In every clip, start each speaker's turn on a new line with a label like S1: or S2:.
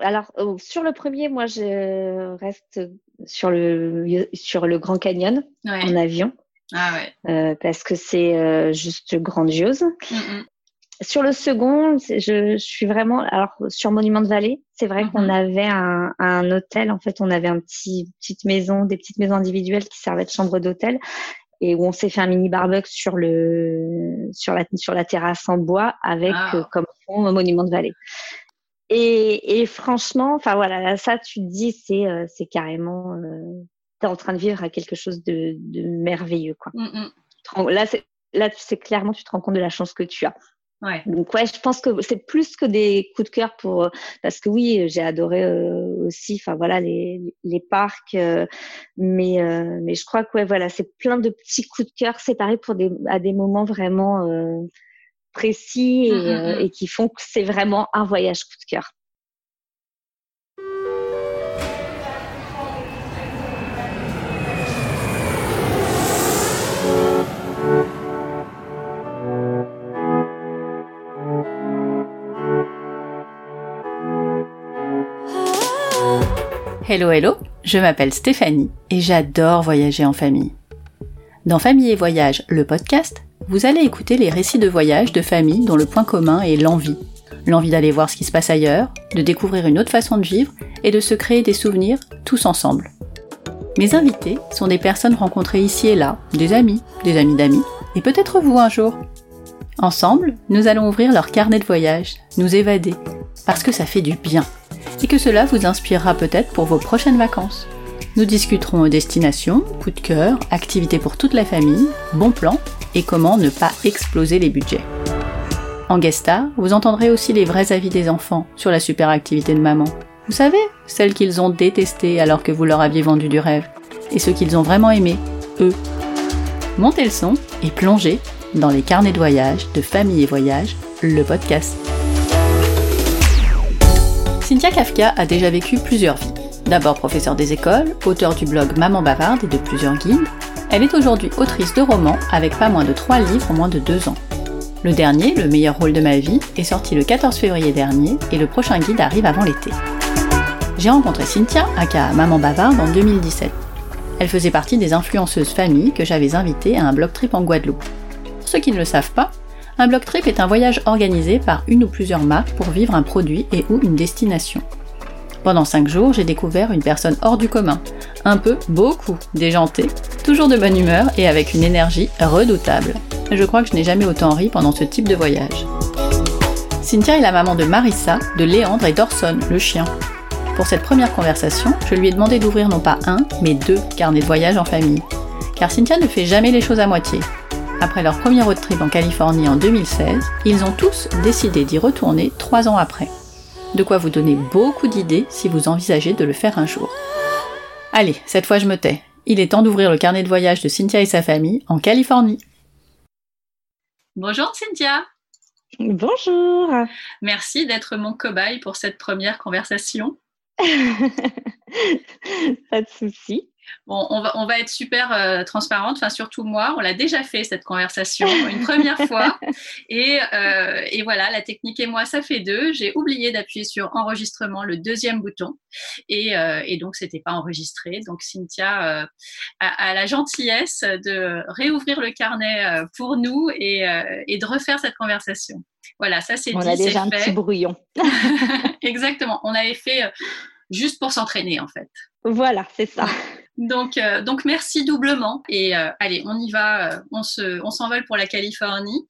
S1: alors, oh, sur le premier, moi, je reste sur le, sur le Grand Canyon en avion.
S2: Ah ouais. Euh,
S1: parce que c'est euh, juste grandiose. Sur le second, je, je, suis vraiment. Alors, sur Monument de Vallée, c'est vrai qu'on avait un, un, hôtel. En fait, on avait un petit petite maison, des petites maisons individuelles qui servaient de chambre d'hôtel et où on s'est fait un mini barbecue sur le sur la sur la terrasse en bois avec ah. euh, comme fond un monument de vallée. Et, et franchement, enfin voilà, ça tu te dis c'est euh, c'est carrément euh, t'es en train de vivre à quelque chose de, de merveilleux quoi. Mm, mm. Là c'est là c'est clairement tu te rends compte de la chance que tu as.
S2: Ouais.
S1: Donc ouais, je pense que c'est plus que des coups de cœur pour parce que oui, j'ai adoré euh, aussi, enfin voilà les les parcs, euh, mais euh, mais je crois que ouais voilà, c'est plein de petits coups de cœur séparés pour des à des moments vraiment précis et, mmh, mmh, mmh. et qui font que c'est vraiment un voyage coup de cœur.
S3: Hello hello, je m'appelle Stéphanie et j'adore voyager en famille. Dans Famille et Voyage, le podcast, vous allez écouter les récits de voyage de familles dont le point commun est l'envie. L'envie d'aller voir ce qui se passe ailleurs, de découvrir une autre façon de vivre et de se créer des souvenirs tous ensemble. Mes invités sont des personnes rencontrées ici et là, des amis, des amis d'amis, et peut-être vous un jour. Ensemble, nous allons ouvrir leur carnet de voyage, nous évader, parce que ça fait du bien et que cela vous inspirera peut-être pour vos prochaines vacances. Nous discuterons destinations, coups de cœur, activités pour toute la famille, bons plans et comment ne pas exploser les budgets. En guest star, vous entendrez aussi les vrais avis des enfants sur la super activité de maman. Vous savez, celles qu'ils ont détestées alors que vous leur aviez vendu du rêve, et ceux qu'ils ont vraiment aimé, eux. Montez le son et plongez dans les carnets de voyage de Famille et Voyage, le podcast. Cynthia Kafka a déjà vécu plusieurs vies. D'abord professeure des écoles, auteur du blog Maman Bavarde et de plusieurs guides, elle est aujourd'hui autrice de romans avec pas moins de trois livres en moins de deux ans. Le dernier, Le meilleur rôle de ma vie, est sorti le 14 février dernier et le prochain guide arrive avant l'été. J'ai rencontré Cynthia, aka Maman Bavarde, en 2017. Elle faisait partie des influenceuses familles que j'avais invitées à un blog trip en Guadeloupe. Pour ceux qui ne le savent pas, un blog trip est un voyage organisé par une ou plusieurs marques pour vivre un produit et ou une destination. Pendant 5 jours, j'ai découvert une personne hors du commun, un peu, beaucoup déjantée, toujours de bonne humeur et avec une énergie redoutable. Je crois que je n'ai jamais autant ri pendant ce type de voyage. Cynthia est la maman de Marissa, de Léandre et d'Orson, le chien. Pour cette première conversation, je lui ai demandé d'ouvrir non pas un, mais deux carnets de voyage en famille. Car Cynthia ne fait jamais les choses à moitié. Après leur premier road trip en Californie en 2016, ils ont tous décidé d'y retourner trois ans après. De quoi vous donner beaucoup d'idées si vous envisagez de le faire un jour. Allez, cette fois je me tais. Il est temps d'ouvrir le carnet de voyage de Cynthia et sa famille en Californie. Bonjour Cynthia.
S1: Bonjour.
S3: Merci d'être mon cobaye pour cette première conversation.
S1: Pas de souci.
S3: Bon, on va, on va être super euh, transparente, enfin surtout moi, on l'a déjà fait cette conversation une première fois. Et, euh, et, voilà, la technique et moi, ça fait deux. J'ai oublié d'appuyer sur enregistrement, le deuxième bouton. Et, euh, et donc, c'était pas enregistré. Donc, Cynthia euh, a, a, la gentillesse de réouvrir le carnet euh, pour nous et, et de refaire cette conversation. Voilà, ça c'est dit.
S1: On a déjà un petit brouillon.
S3: Exactement. On avait fait juste pour s'entraîner en fait.
S1: Voilà, c'est ça.
S3: Donc, euh, donc merci doublement. Et euh, allez, on y va, euh, on se, on s'envole pour la Californie.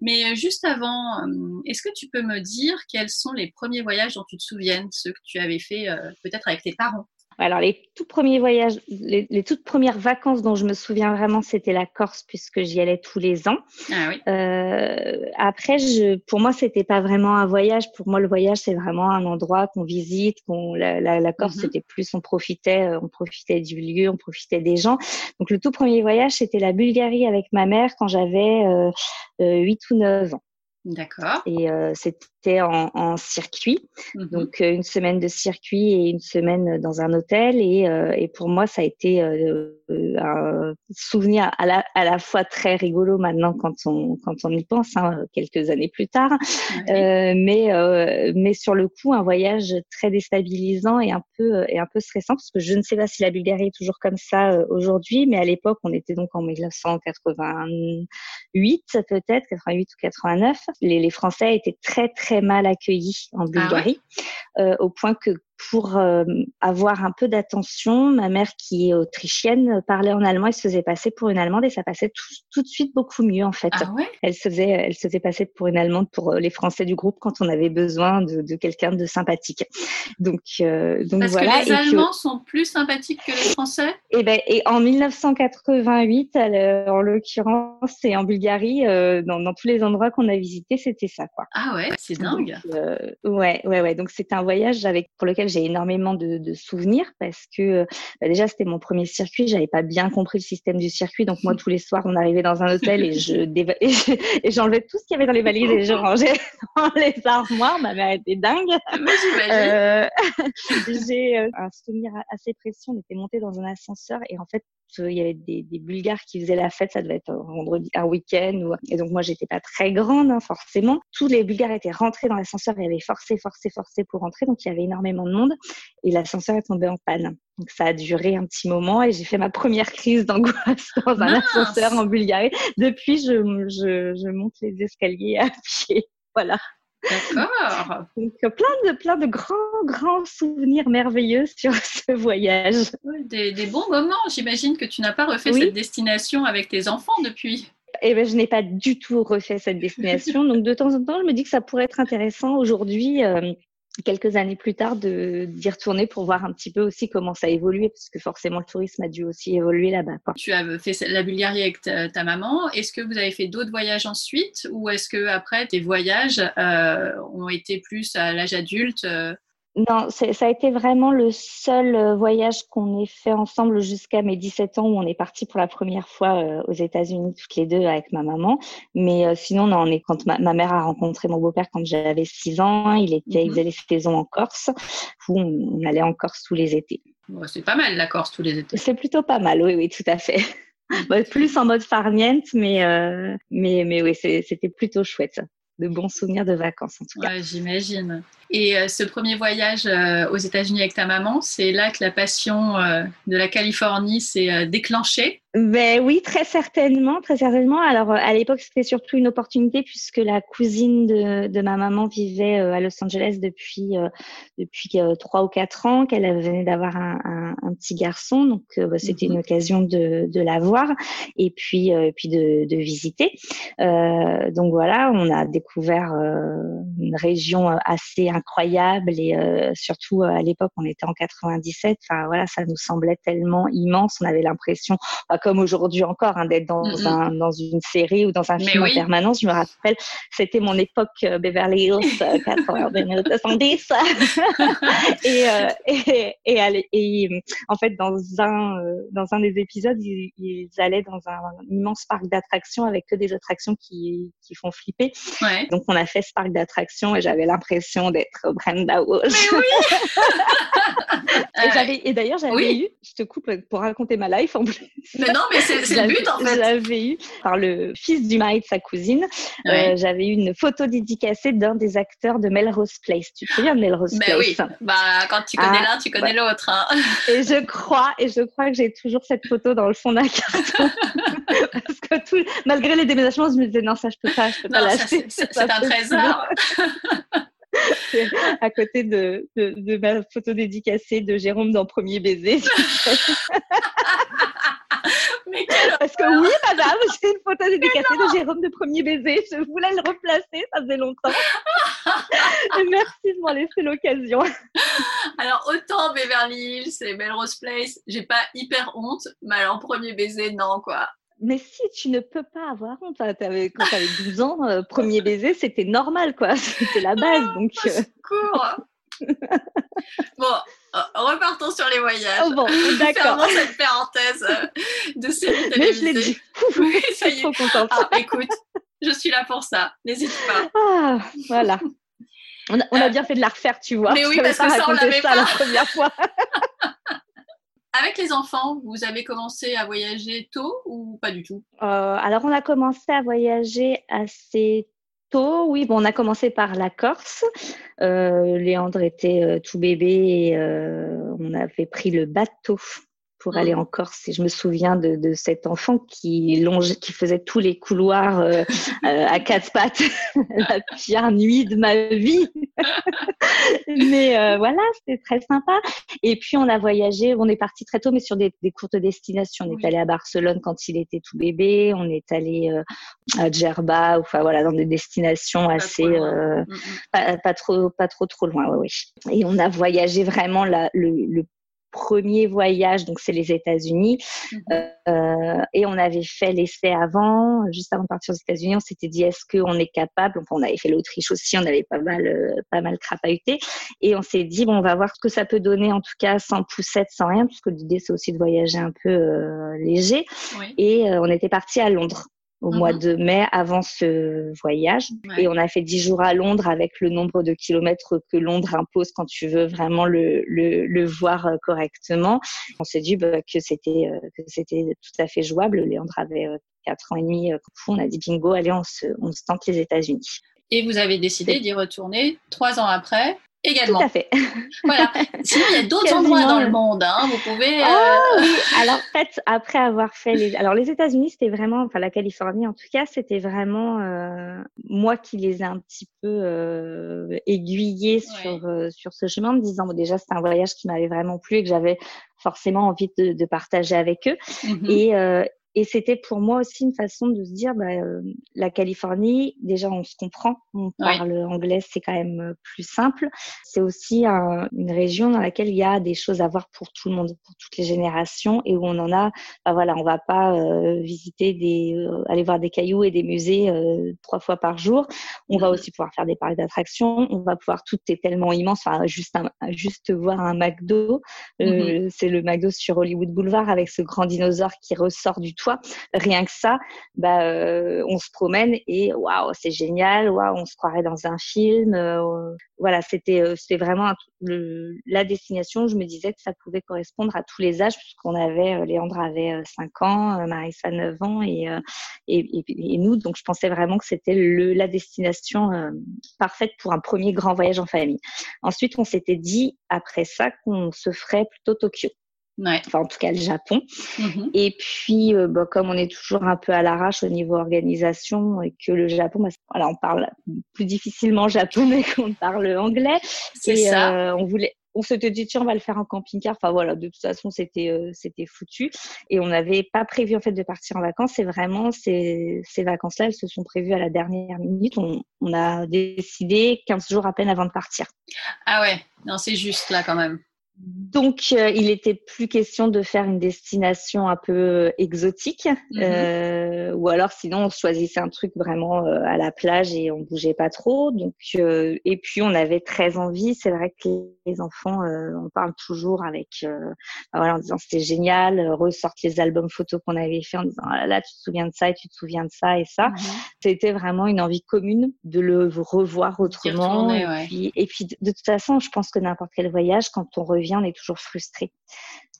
S3: Mais juste avant, est-ce que tu peux me dire quels sont les premiers voyages dont tu te souviens, ceux que tu avais fait peut-être avec tes parents?
S1: Alors, les tout premiers voyages, les, toutes premières vacances dont je me souviens vraiment, c'était la Corse, puisque j'y allais tous les ans.
S3: Ah oui.
S1: euh, après, je, pour moi, c'était pas vraiment un voyage. Pour moi, le voyage, c'est vraiment un endroit qu'on visite. Qu'on, la, la, la Corse, mhm. c'était plus, on profitait, euh, on profitait du lieu, on profitait des gens. Donc, le tout premier voyage, c'était la Bulgarie avec ma mère quand j'avais euh, 8 euh, ou 9 ans.
S3: D'accord.
S1: Et euh, c'était en, circuit, mhm. donc une semaine de circuit et une semaine dans un hôtel. Et, et pour moi, ça a été un souvenir à la, à la fois très rigolo maintenant quand on quand on y pense, hein, quelques années plus tard, mais mais sur le coup, un voyage très déstabilisant et un peu et un peu stressant parce que je ne sais pas si la Bulgarie est toujours comme ça aujourd'hui, mais à l'époque, on était donc en 1988 peut-être, 88 ou 89. Les, les Français étaient très très mal accueillis en ah Bulgarie, euh, au point que pour euh, avoir un peu d'attention, ma mère qui est autrichienne parlait en allemand et se faisait passer pour une allemande et ça passait tout, tout de suite beaucoup mieux en fait.
S3: Ah ouais?
S1: Elle se faisait, elle se faisait passer pour une allemande pour euh, les Français du groupe quand on avait besoin de, de quelqu'un de sympathique. Donc,
S3: euh, donc Parce voilà. que les Allemands sont plus sympathiques que les Français?
S1: Et eh ben et en 1988, en l'occurrence, et en Bulgarie, dans, dans, tous les endroits qu'on a visités, c'était ça quoi.
S3: Ah ouais, c'est dingue.
S1: ouais, ouais, ouais. Donc c'était un voyage avec pour lequel j'ai énormément de, de, souvenirs parce que bah, déjà c'était mon premier circuit, j'avais pas bien compris le système du circuit, donc moi tous les soirs on arrivait dans un hôtel et je et j'enlevais tout ce qu'il y avait dans les valises et je rangeais dans les armoires. Ma mère était dingue.
S3: Euh,
S1: j'ai euh, un souvenir assez précis. On était monté dans un ascenseur et en fait il y avait des, des, Bulgares qui faisaient la fête, ça devait être un vendredi, un week-end. Ou... Et donc moi, j'étais pas très grande, hein, forcément. Tous les Bulgares étaient rentrés dans l'ascenseur et avaient forcé, forcé, forcé pour rentrer. Donc il y avait énormément de monde et l'ascenseur est tombé en panne. Donc ça a duré un petit moment et j'ai fait ma première crise d'angoisse dans un ascenseur en Bulgarie. Depuis, je, je, je monte les escaliers à pied. Voilà.
S3: D'accord.
S1: Donc plein de plein de grands grands souvenirs merveilleux sur ce voyage.
S3: Des, des bons moments. J'imagine que tu n'as pas refait cette destination avec tes enfants depuis.
S1: Eh ben, je n'ai pas du tout refait cette destination. Donc, de temps en temps, je me dis que ça pourrait être intéressant aujourd'hui, euh, quelques années plus tard d'y retourner pour voir un petit peu aussi comment ça a évolué parce que forcément le tourisme a dû aussi évoluer là-bas.
S3: Tu as fait la Bulgarie avec ta, maman. Est-ce que vous avez fait d'autres voyages ensuite ou est-ce que après tes voyages euh, ont été plus à l'âge adulte euh,
S1: non, ça a été vraiment le seul euh, voyage qu'on ait fait ensemble jusqu'à mes 17 ans où on est parti pour la première fois euh, aux États-Unis toutes les deux avec ma maman. Mais euh, sinon, non, on est quand ma, mère a rencontré mon beau-père quand j'avais 6 ans, il était, il mhm. faisait les saisons en Corse où on, allait en Corse tous les étés.
S3: c'est pas mal la Corse tous les étés.
S1: C'est plutôt pas mal, oui, oui, tout à fait. plus en mode farniente, mais mais mais oui, c'était plutôt chouette de bons souvenirs de vacances en tout cas.
S3: J'imagine. Et euh, ce premier voyage euh, aux États-Unis avec ta maman, c'est là que la passion euh, de la Californie s'est déclenchée?
S1: Ben oui, très certainement, très certainement. Alors à l'époque, c'était surtout une opportunité puisque la cousine de, de ma maman vivait à Los Angeles depuis depuis trois ou quatre ans, qu'elle venait d'avoir un, un, un, petit garçon, donc bah, c'était une mhm. occasion de, de la voir et puis puis de, de visiter. donc voilà, on a découvert une région assez incroyable et euh, surtout euh, à l'époque on était en 97 enfin voilà ça nous semblait tellement immense on avait l'impression pas comme aujourd'hui encore hein, d'être dans mm, un dans une série ou dans un film en permanence. Je me rappelle c'était mon époque euh, Beverly Hills 90 et, et, et, et, en fait dans un dans un des épisodes ils, allaient dans un, immense parc d'attractions avec que des attractions qui qui font flipper. Donc on a fait ce parc d'attractions et j'avais l'impression d'être Brenda
S3: Walsh. Mais oui.
S1: Et, et d'ailleurs, j'avais eu, je te coupe pour raconter ma life en plus.
S3: Mais non, mais c'est le but en fait.
S1: J'avais eu, par le fils du mari de sa cousine, euh, j'avais eu une photo dédicacée d'un des acteurs de Melrose Place. Tu te souviens de Melrose
S3: mais
S1: Place?
S3: oui. Bah, quand tu connais ah, l'un, tu connais l'autre. Hein.
S1: Et je crois, et je crois que j'ai toujours cette photo dans le fond d'un carton. Parce que tout, malgré les déménagements, je me disais non, ça je peux pas, je peux pas lâcher.
S3: C'est un trésor.
S1: à côté de, de, de, ma photo dédicacée de Jérôme dans Premier baiser.
S3: Mais
S1: Parce que oui, madame, j'ai une photo dédicacée de Jérôme de Premier baiser. Je voulais le replacer, ça faisait longtemps. merci de m'en laisser l'occasion.
S3: Alors, autant Beverly Hills et Melrose Place, j'ai pas hyper honte, mais alors Premier baiser, non, quoi.
S1: Mais si, tu ne peux pas avoir honte. quand tu avais 12 ans, euh, premier baiser, c'était normal, quoi. C'était la base. Donc,
S3: euh... bon, euh, repartons sur les voyages.
S1: Oh bon, d'accord.
S3: Fermons cette parenthèse euh, de série
S1: Mais je l'ai dit.
S3: oui, ça y est. Trop contente. Ah, écoute, je suis là pour ça. N'hésite pas.
S1: Ah, voilà. On a, bien fait de la refaire, tu vois.
S3: Mais oui, parce que ça, on l'avait pas
S1: la première fois.
S3: Avec les enfants, vous avez commencé à voyager tôt ou pas du tout?
S1: Alors, on a commencé à voyager assez Oui, bon, on a commencé par la Corse. Léandre était tout bébé et on avait pris le bateau pour aller en Corse. Et je me souviens de, de cet enfant qui longe, qui faisait tous les couloirs euh, euh, à quatre pattes, la pire nuit de ma vie. mais euh, voilà, c'était très sympa. Et puis on a voyagé, on est parti très tôt, mais sur des, des courtes destinations. On est allé à Barcelone quand il était tout bébé. On est allé à Djerba, enfin voilà, dans des destinations assez mmh, mmh. pas, pas, trop, pas trop trop loin. Ouais, ouais. Et on a voyagé vraiment la, le, le premier voyage, donc c'est les États-Unis. Mhm. Euh, et on avait fait l'essai avant, juste avant de partir aux États-Unis. On s'était dit est-ce qu'on est capable? Enfin, on avait fait l'Autriche aussi, on avait pas mal, euh, pas mal crapahuté. Et on s'est dit bon, on va voir ce que ça peut donner en tout cas sans poussette, sans rien, puisque l'idée c'est aussi de voyager un peu euh, léger. Et on était parti à Londres au mois mhm. de mai avant ce voyage. Et on a fait dix jours à Londres avec le nombre de kilomètres que Londres impose quand tu veux vraiment le, le, le voir euh, correctement. On s'est dit bah, que c'était euh, que c'était tout à fait jouable. Léandre avait euh, quatre ans et demi. On a dit bingo, allez, on se, on se tente les États-Unis.
S3: Et vous avez décidé d'y retourner trois ans après également.
S1: Tout à fait.
S3: voilà. Sinon, il y a d'autres endroits dans le monde. Hein. Vous pouvez.
S1: Euh... oui. Alors, en fait, après avoir fait les, alors les États-Unis, c'était vraiment, enfin la Californie en tout cas, c'était vraiment euh, moi qui les ai un petit peu euh, aiguillés sur euh, sur ce chemin, en me disant bon, déjà c'est un voyage qui m'avait vraiment plu et que j'avais forcément envie de, de partager avec eux. Mm-hmm. Et euh, et c'était pour moi aussi une façon de se dire, bah, euh, la Californie, déjà on se comprend, on parle anglais, c'est quand même euh, plus simple. C'est aussi une région dans laquelle il y a des choses à voir pour tout le monde, pour toutes les générations, et où on en a. Bah, voilà, on va pas euh, visiter des, aller voir des cailloux et des musées trois fois par jour. On va aussi pouvoir faire des parcs d'attractions. On va pouvoir tout est tellement immense. Enfin, juste juste voir un McDo, mm-hmm. c'est le McDo sur Hollywood Boulevard avec ce grand dinosaure qui ressort du Rien que ça, bah, euh, on se promène et waouh, c'est génial. Waouh, on se croirait dans un film. Euh, voilà, c'était euh, c'était vraiment la destination. Je me disais que ça pouvait correspondre à tous les âges puisqu'on avait Léandre avait 5 ans, Marissa 9 ans et, et, et, nous. Donc je pensais vraiment que c'était la destination parfaite pour un premier grand voyage en famille. Ensuite, on s'était dit après ça qu'on se ferait plutôt Tokyo. Enfin, en tout cas, le Japon. Mm-hmm. Et puis, euh, bah, comme on est toujours un peu à l'arrache au niveau organisation et que le Japon, bah, voilà, on parle plus difficilement japonais qu'on parle anglais.
S3: C'est ça.
S1: Euh, on voulait, on s'était dit tiens on va le faire en camping-car. Enfin voilà, de toute façon c'était euh, c'était foutu et on n'avait pas prévu en fait de partir en vacances. C'est vraiment ces, ces vacances-là, elles se sont prévues à la dernière minute. On, on a décidé 15 jours à peine avant de partir.
S3: Ah ouais, non c'est juste là quand même.
S1: Donc, euh, il était plus question de faire une destination un peu euh, exotique, mm-hmm. euh, ou alors sinon on choisissait un truc vraiment euh, à la plage et on bougeait pas trop. Donc, et puis on avait très envie. C'est vrai que les enfants, on parle toujours avec, voilà, en disant c'était génial, ressortent les albums photos qu'on avait fait en disant ah là, là tu te souviens de ça et tu te souviens de ça et ça. Mm-hmm. C'était vraiment une envie commune de le revoir autrement. et, puis, et puis de toute façon, je pense que n'importe quel voyage, quand on revient on est toujours frustré.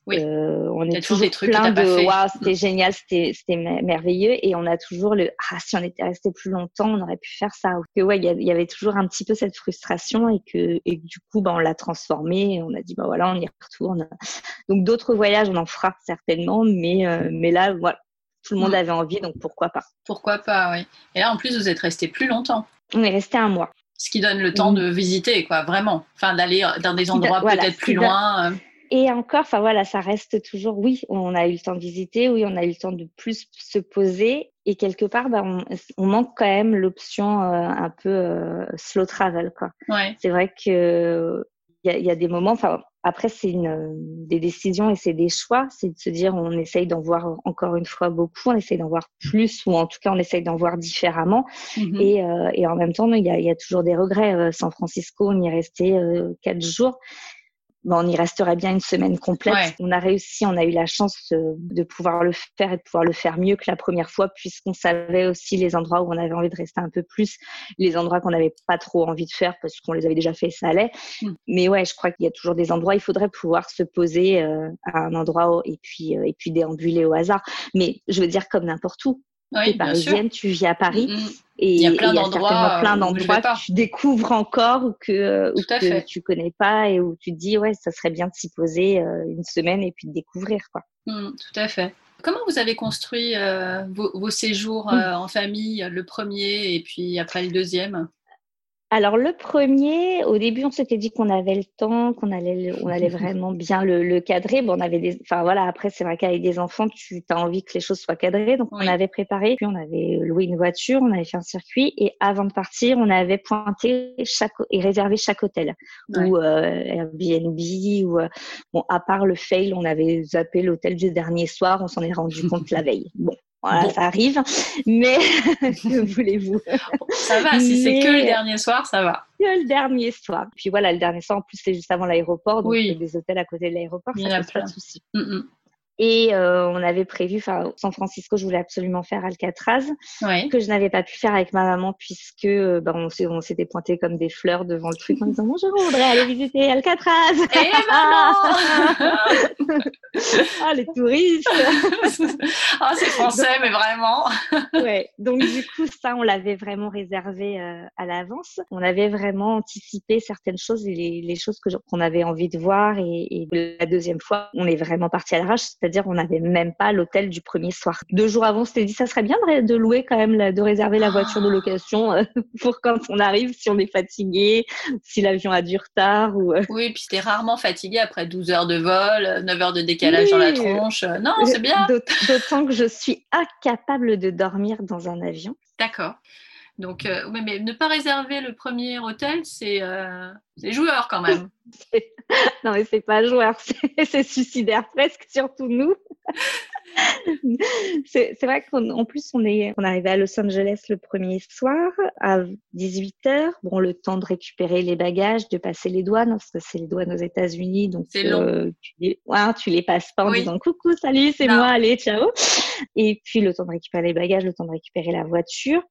S3: Oui. Euh,
S1: on est toujours, des trucs plein de waouh, c'était génial, c'était merveilleux et on a toujours le ah si on était resté plus longtemps, on aurait pu faire ça. que ouais, il y, avait toujours un petit peu cette frustration et que et du coup bah on l'a transformé, et on a dit bah voilà, on y retourne. Donc d'autres voyages on en fera certainement, mais euh, mais là voilà, tout le monde mm. avait envie donc pourquoi pas.
S3: Pourquoi pas, oui. Et là en plus vous êtes resté plus longtemps.
S1: On est resté un mois
S3: ce qui donne le temps de visiter, quoi, vraiment. Enfin, d'aller dans des endroits peut-être plus loin. Euh.
S1: Et encore, enfin voilà, ça reste toujours, oui, on a eu le temps de visiter, oui, on a eu le temps de plus se poser. Et quelque part, bah, on, manque quand même l'option euh, un peu euh, slow travel, quoi.
S3: Ouais.
S1: C'est vrai que il y a, y a, des moments, enfin, après, c'est une, des décisions et c'est des choix. C'est de se dire, on essaye d'en voir encore une fois beaucoup, on essaye d'en voir plus, ou en tout cas, on essaye d'en voir différemment. Mm-hmm. Et, euh, et, en même temps, il y a, il y a toujours des regrets. Euh, San Francisco, on y est resté euh, quatre jours. Ben, on y resterait bien une semaine complète. On a réussi, on a eu la chance de pouvoir le faire et de pouvoir le faire mieux que la première fois, puisqu'on savait aussi les endroits où on avait envie de rester un peu plus, les endroits qu'on n'avait pas trop envie de faire parce qu'on les avait déjà fait ça allait. Mm. Mais ouais, je crois qu'il y a toujours des endroits, il faudrait pouvoir se poser euh, à un endroit et puis, euh, et puis déambuler au hasard. Mais je veux dire, comme n'importe où. Oui, parisienne, tu vis à Paris. Mm, mm. Et il y a plein d'endroits, plein d'endroits que tu découvres encore ou que, ou que tu connais pas et où tu te dis ouais, ça serait bien de s'y poser euh, une semaine et puis de découvrir quoi.
S3: Mmh, tout à fait. Comment vous avez construit euh, vos, vos, séjours mmh. euh, en famille, le premier et puis après le deuxième?
S1: Alors le premier, au début, on s'était dit qu'on avait le temps, qu'on allait, on allait vraiment bien le, le, cadrer. Bon, on avait des, enfin voilà. Après, c'est vrai qu'avec des enfants, tu as envie que les choses soient cadrées, donc on avait préparé. Puis on avait loué une voiture, on avait fait un circuit, et avant de partir, on avait pointé chaque et réservé chaque hôtel ou euh, Airbnb ou euh, bon. À part le fail, on avait zappé l'hôtel du dernier soir. On s'en est rendu compte la veille. Bon, voilà, ça arrive. Mais que voulez-vous?
S3: Ça va, si c'est que le dernier soir, ça va.
S1: Que le dernier soir. Puis voilà, le dernier soir, en plus, c'est juste avant l'aéroport. Donc, il y a des hôtels à côté de l'aéroport, ça pose pas de souci. Mm, mm. Et euh, on avait prévu, enfin, San Francisco, je voulais absolument faire Alcatraz, que je n'avais pas pu faire avec ma maman puisque bah, on s'était pointé comme des fleurs devant le truc en disant bonjour, je voudrais aller visiter Alcatraz.
S3: Eh, maman
S1: Ah les touristes
S3: Ah c'est français mais vraiment.
S1: ouais. Donc du coup ça on l'avait vraiment réservé euh, à l'avance. On avait vraiment anticipé certaines choses et les, les choses que qu'on avait envie de voir et, et, la deuxième fois on est vraiment parti à l'arrache c'est-à-dire on n'avait même pas l'hôtel du premier soir. Deux jours avant, on s'était dit ça serait bien de, louer quand même, de réserver la voiture de location euh, pour quand on arrive, si on est fatigué, si l'avion a du retard. Ou,
S3: euh. Oui, puis c'était rarement fatigué après 12 heures de vol, 9 heures de décalage dans la tronche. Non, c'est bien.
S1: D'autant que je suis incapable de dormir dans un avion.
S3: D'accord. Donc, euh, mais ne pas réserver le premier hôtel, c'est euh, joueur quand même.
S1: non, mais c'est pas joueur, c'est suicidaire presque, surtout nous. c'est vrai qu'en plus, on est, on arrivé à Los Angeles le premier soir à 18h. Bon, le temps de récupérer les bagages, de passer les douanes, parce que c'est les douanes aux États-Unis. Donc,
S3: euh,
S1: tu, les, tu les passes pas en disant coucou, salut, c'est moi, allez, ciao. Et puis, le temps de récupérer les bagages, le temps de récupérer la voiture.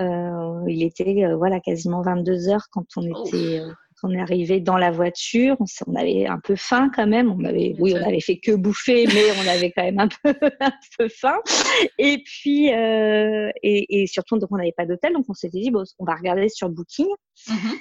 S1: Euh, il était, euh, voilà, quasiment 22 heures quand on était, on est arrivé dans la voiture, on, avait un peu faim quand même. On avait, oui, on avait fait que bouffer, mais on avait quand même un peu, un peu faim. Et puis, euh, et, et, surtout, donc on n'avait pas d'hôtel, donc on s'était dit, bon, on va regarder sur Booking. Mm-hmm.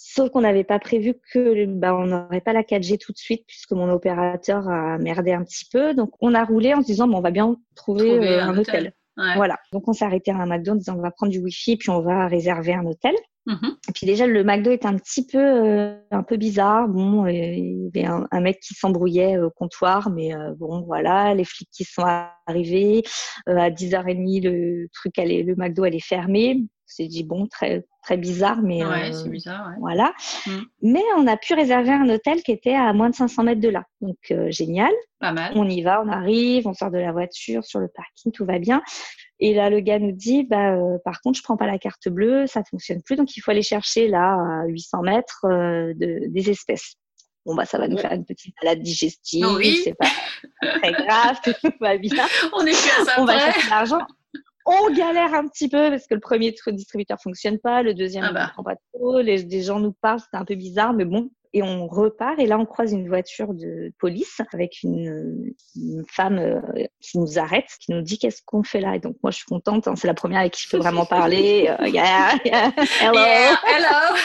S1: Sauf qu'on n'avait pas prévu que bah, on n'aurait pas la 4G tout de suite puisque mon opérateur a merdé un petit peu. Donc on a roulé en se disant bon, on va bien trouver, euh, un, hôtel. Voilà. Donc on s'est arrêté à un McDo en disant on va prendre du Wi-Fi puis on va réserver un hôtel. Mm-hmm. Et puis déjà le McDo est un petit peu euh, un peu bizarre. Bon, euh, il y avait un, mec qui s'embrouillait au comptoir, mais euh, bon voilà, les flics qui sont arrivés à 10h30, le truc allait, le McDo allait fermer. C'est dit bon très très bizarre, mais
S3: ouais, c'est bizarre,
S1: voilà. Mm. Mais on a pu réserver un hôtel qui était à moins de 500 mètres de là, donc génial.
S3: Pas mal.
S1: On y va, on arrive, on sort de la voiture sur le parking, tout va bien. Et là, le gars nous dit, bah, euh, par contre, je prends pas la carte bleue, ça fonctionne plus, donc il faut aller chercher là à 800 mètres euh, de, des espèces. Bon bah ça va nous faire une petite malade digestive,
S3: oui.
S1: c'est pas très grave, tout va bien.
S3: On est plus à ça
S1: On va chercher l'argent. On galère un petit peu parce que le premier distributeur fonctionne pas, le deuxième ah bah. ne prend pas trop, les, les gens nous parlent, c'est un peu bizarre, mais bon, et on repart. Et là on croise une voiture de police avec une, femme euh, qui nous arrête, qui nous dit qu'est-ce qu'on fait là. Et donc moi je suis contente, hein, c'est la première avec qui je peux vraiment parler. Euh, yeah, yeah, hello,
S3: hello.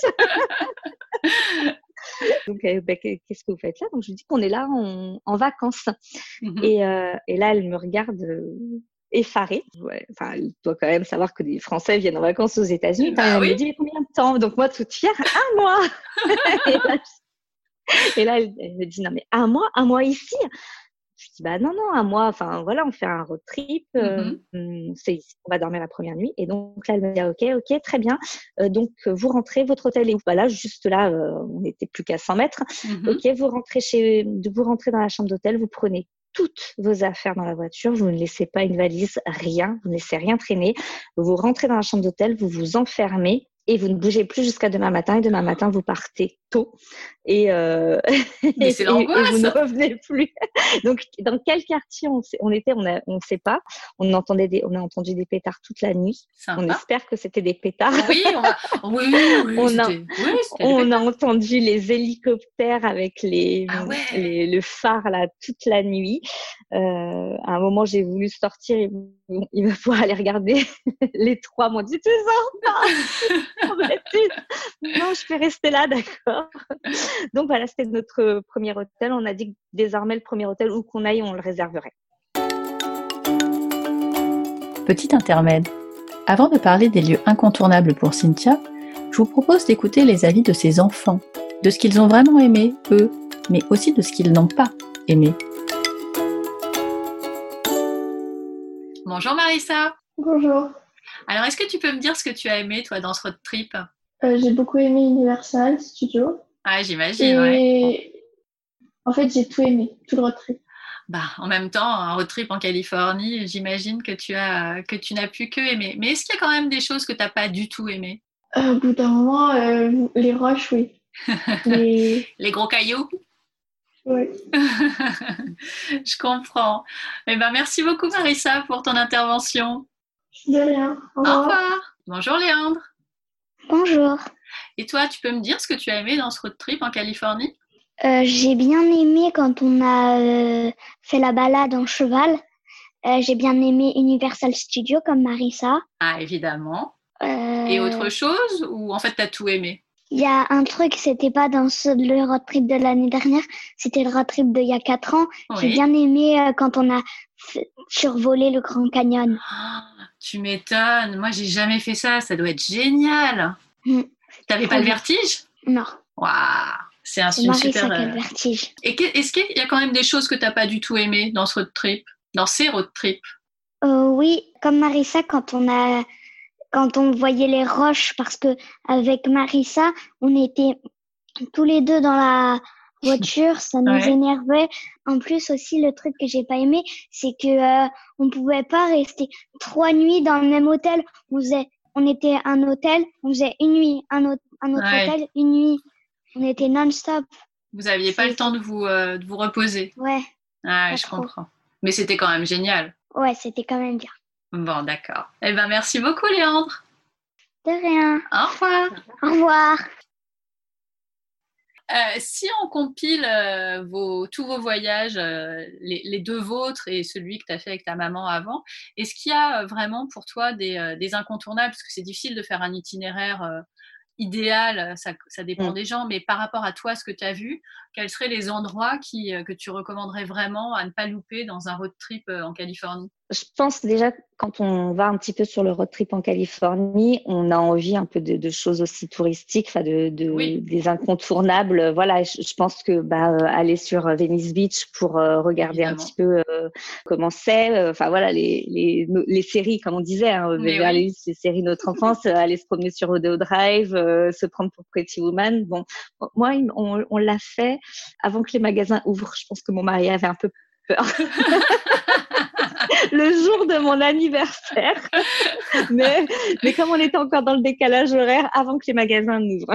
S1: donc euh, bah, qu'est-ce que vous faites là? Donc je lui dis qu'on est là en, en vacances. Et, et, là elle me regarde effarée. Ouais, enfin, elle doit quand même savoir que des Français viennent en vacances aux États-Unis.
S3: Bah
S1: elle me dit, mais combien de temps? Donc, moi, toute fière, un mois. Et là, elle, me dit, non, mais un mois, un mois ici? Je dis bah non non un mois. Enfin voilà on fait un road trip euh, mm-hmm. hum, on va dormir la première nuit. Et donc là elle me dit ah, ok ok très bien. Euh, donc vous rentrez votre hôtel est où? Bah là juste là euh, on n'était plus qu'à 100 mètres. Mm-hmm. ok vous rentrez chez vous rentrez dans la chambre d'hôtel vous prenez toutes vos affaires dans la voiture, vous ne laissez pas une valise, rien, vous ne laissez rien traîner. Vous rentrez dans la chambre d'hôtel, vous vous enfermez et vous ne bougez plus jusqu'à demain matin et demain matin vous partez tôt et, euh,
S3: Mais
S1: vous ne revenez plus. Donc, dans quel quartier on, on était, on ne sait pas. On entendait des, on a entendu des pétards toute la nuit. On espère que c'était des pétards.
S3: Oui, on a, oui, oui,
S1: on, a, on a entendu les hélicoptères avec les,
S3: ah
S1: le phare là toute la nuit. Euh, à un moment, j'ai voulu sortir. il va pouvoir aller regarder. les trois m'ont dit, tu sors pas. non, je peux rester là, d'accord. Donc voilà, c'était notre premier hôtel. On a dit que désormais, le premier hôtel où qu'on aille, on le réserverait.
S3: Petit intermède. Avant de parler des lieux incontournables pour Cynthia, je vous propose d'écouter les avis de ses enfants, de ce qu'ils ont vraiment aimé, eux, mais aussi de ce qu'ils n'ont pas aimé. Bonjour Marissa.
S2: Bonjour.
S3: Alors, est-ce que tu peux me dire ce que tu as aimé, toi, dans ce road trip?
S2: Euh, J'ai beaucoup aimé Universal Studio.
S3: Ah, j'imagine, ouais.
S2: En fait, j'ai tout aimé, tout le road trip.
S3: Bah, en même temps, un road trip en Californie, j'imagine que tu as que tu n'as pu que aimer. Mais est-ce qu'il y a quand même des choses que tu n'as pas du tout aimé
S2: euh, Au bout d'un moment, euh, les roches, oui.
S3: les... gros cailloux?
S2: Oui.
S3: Je comprends. Eh ben, merci beaucoup, Marissa, pour ton intervention.
S2: De rien.
S3: Au revoir. Bonjour, Léandre.
S4: Bonjour.
S3: Et toi, tu peux me dire ce que tu as aimé dans ce road trip en Californie?
S4: Euh, J'ai bien aimé quand on a euh, fait la balade en cheval. Euh, j'ai bien aimé Universal Studios comme Marissa.
S3: Ah, évidemment. Et autre chose Ou en fait, tu as tout aimé?
S4: Il y a un truc, c'était pas dans le road trip de l'année dernière, c'était le road trip d'il y a 4 ans. J'ai bien aimé quand on a survolé le Grand Canyon.
S3: Ah, tu m'étonnes. Moi, j'ai jamais fait ça. Ça doit être génial. Mm. T'avais pas le vertige?
S4: Non.
S3: Waouh C'est un super.
S4: Euh, vertige.
S3: Et est-ce qu'il y a quand même des choses que t'as pas du tout aimé dans ce road trip, dans ces road trips?
S4: Euh, Oui, comme Marissa, quand on a, quand on voyait les roches, parce que avec Marissa, on était tous les deux dans la voiture, ça nous énervait. En plus aussi, le truc que j'ai pas aimé, c'est que euh, on pouvait pas rester trois nuits dans le même hôtel. On faisait on était un hôtel, on faisait une nuit, un, autre, un autre hôtel, une nuit. On était non-stop.
S3: Vous n'aviez pas le temps de vous, euh, de vous reposer.
S4: Ouais.
S3: Ah, je comprends. Mais c'était quand même génial.
S4: Ouais, c'était quand même bien.
S3: Bon, d'accord. Eh ben, merci beaucoup, Léandre.
S4: De rien.
S3: Au revoir.
S4: Au revoir.
S3: Euh, si on compile euh, vos, tous vos voyages, euh, les, deux vôtres et celui que tu as fait avec ta maman avant, est-ce qu'il y a vraiment pour toi des, des incontournables? Parce que c'est difficile de faire un itinéraire idéal, ça, ça dépend mmh. des gens, mais par rapport à toi, ce que tu as vu, quels seraient les endroits qui, que tu recommanderais vraiment à ne pas louper dans un road trip en Californie?
S1: Je pense déjà quand on va un petit peu sur le road trip en Californie, on a envie un peu de, de choses aussi touristiques, de, de des incontournables. Voilà, je, pense que bah, euh, aller sur euh, Venice Beach pour euh, regarder un petit peu comment c'est. Enfin voilà, les, les, les, séries, comme on disait, hein, les séries de notre enfance, aller se promener sur Rodeo Drive, se prendre pour Pretty Woman. Bon, moi, on, on l'a fait avant que les magasins ouvrent. Je pense que mon mari avait un peu peur. le jour de mon anniversaire. mais, mais comme on était encore dans le décalage horaire avant que les magasins n'ouvrent.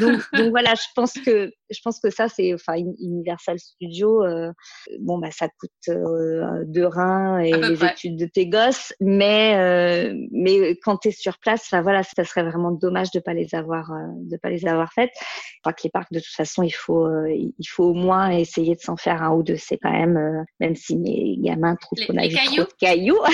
S1: donc, donc voilà, je pense que je pense que ça c'est enfin Universal Studio euh, bon bah ça coûte euh, deux reins et les études de tes gosses mais euh, mais quand tu es sur place enfin voilà ça serait vraiment dommage de pas les avoir euh, de pas les avoir faites je crois que les parcs de toute façon il faut euh, il faut au moins essayer de s'en faire un ou deux c'est quand même même si mes gamins trouvent qu'on a vu trop de cailloux.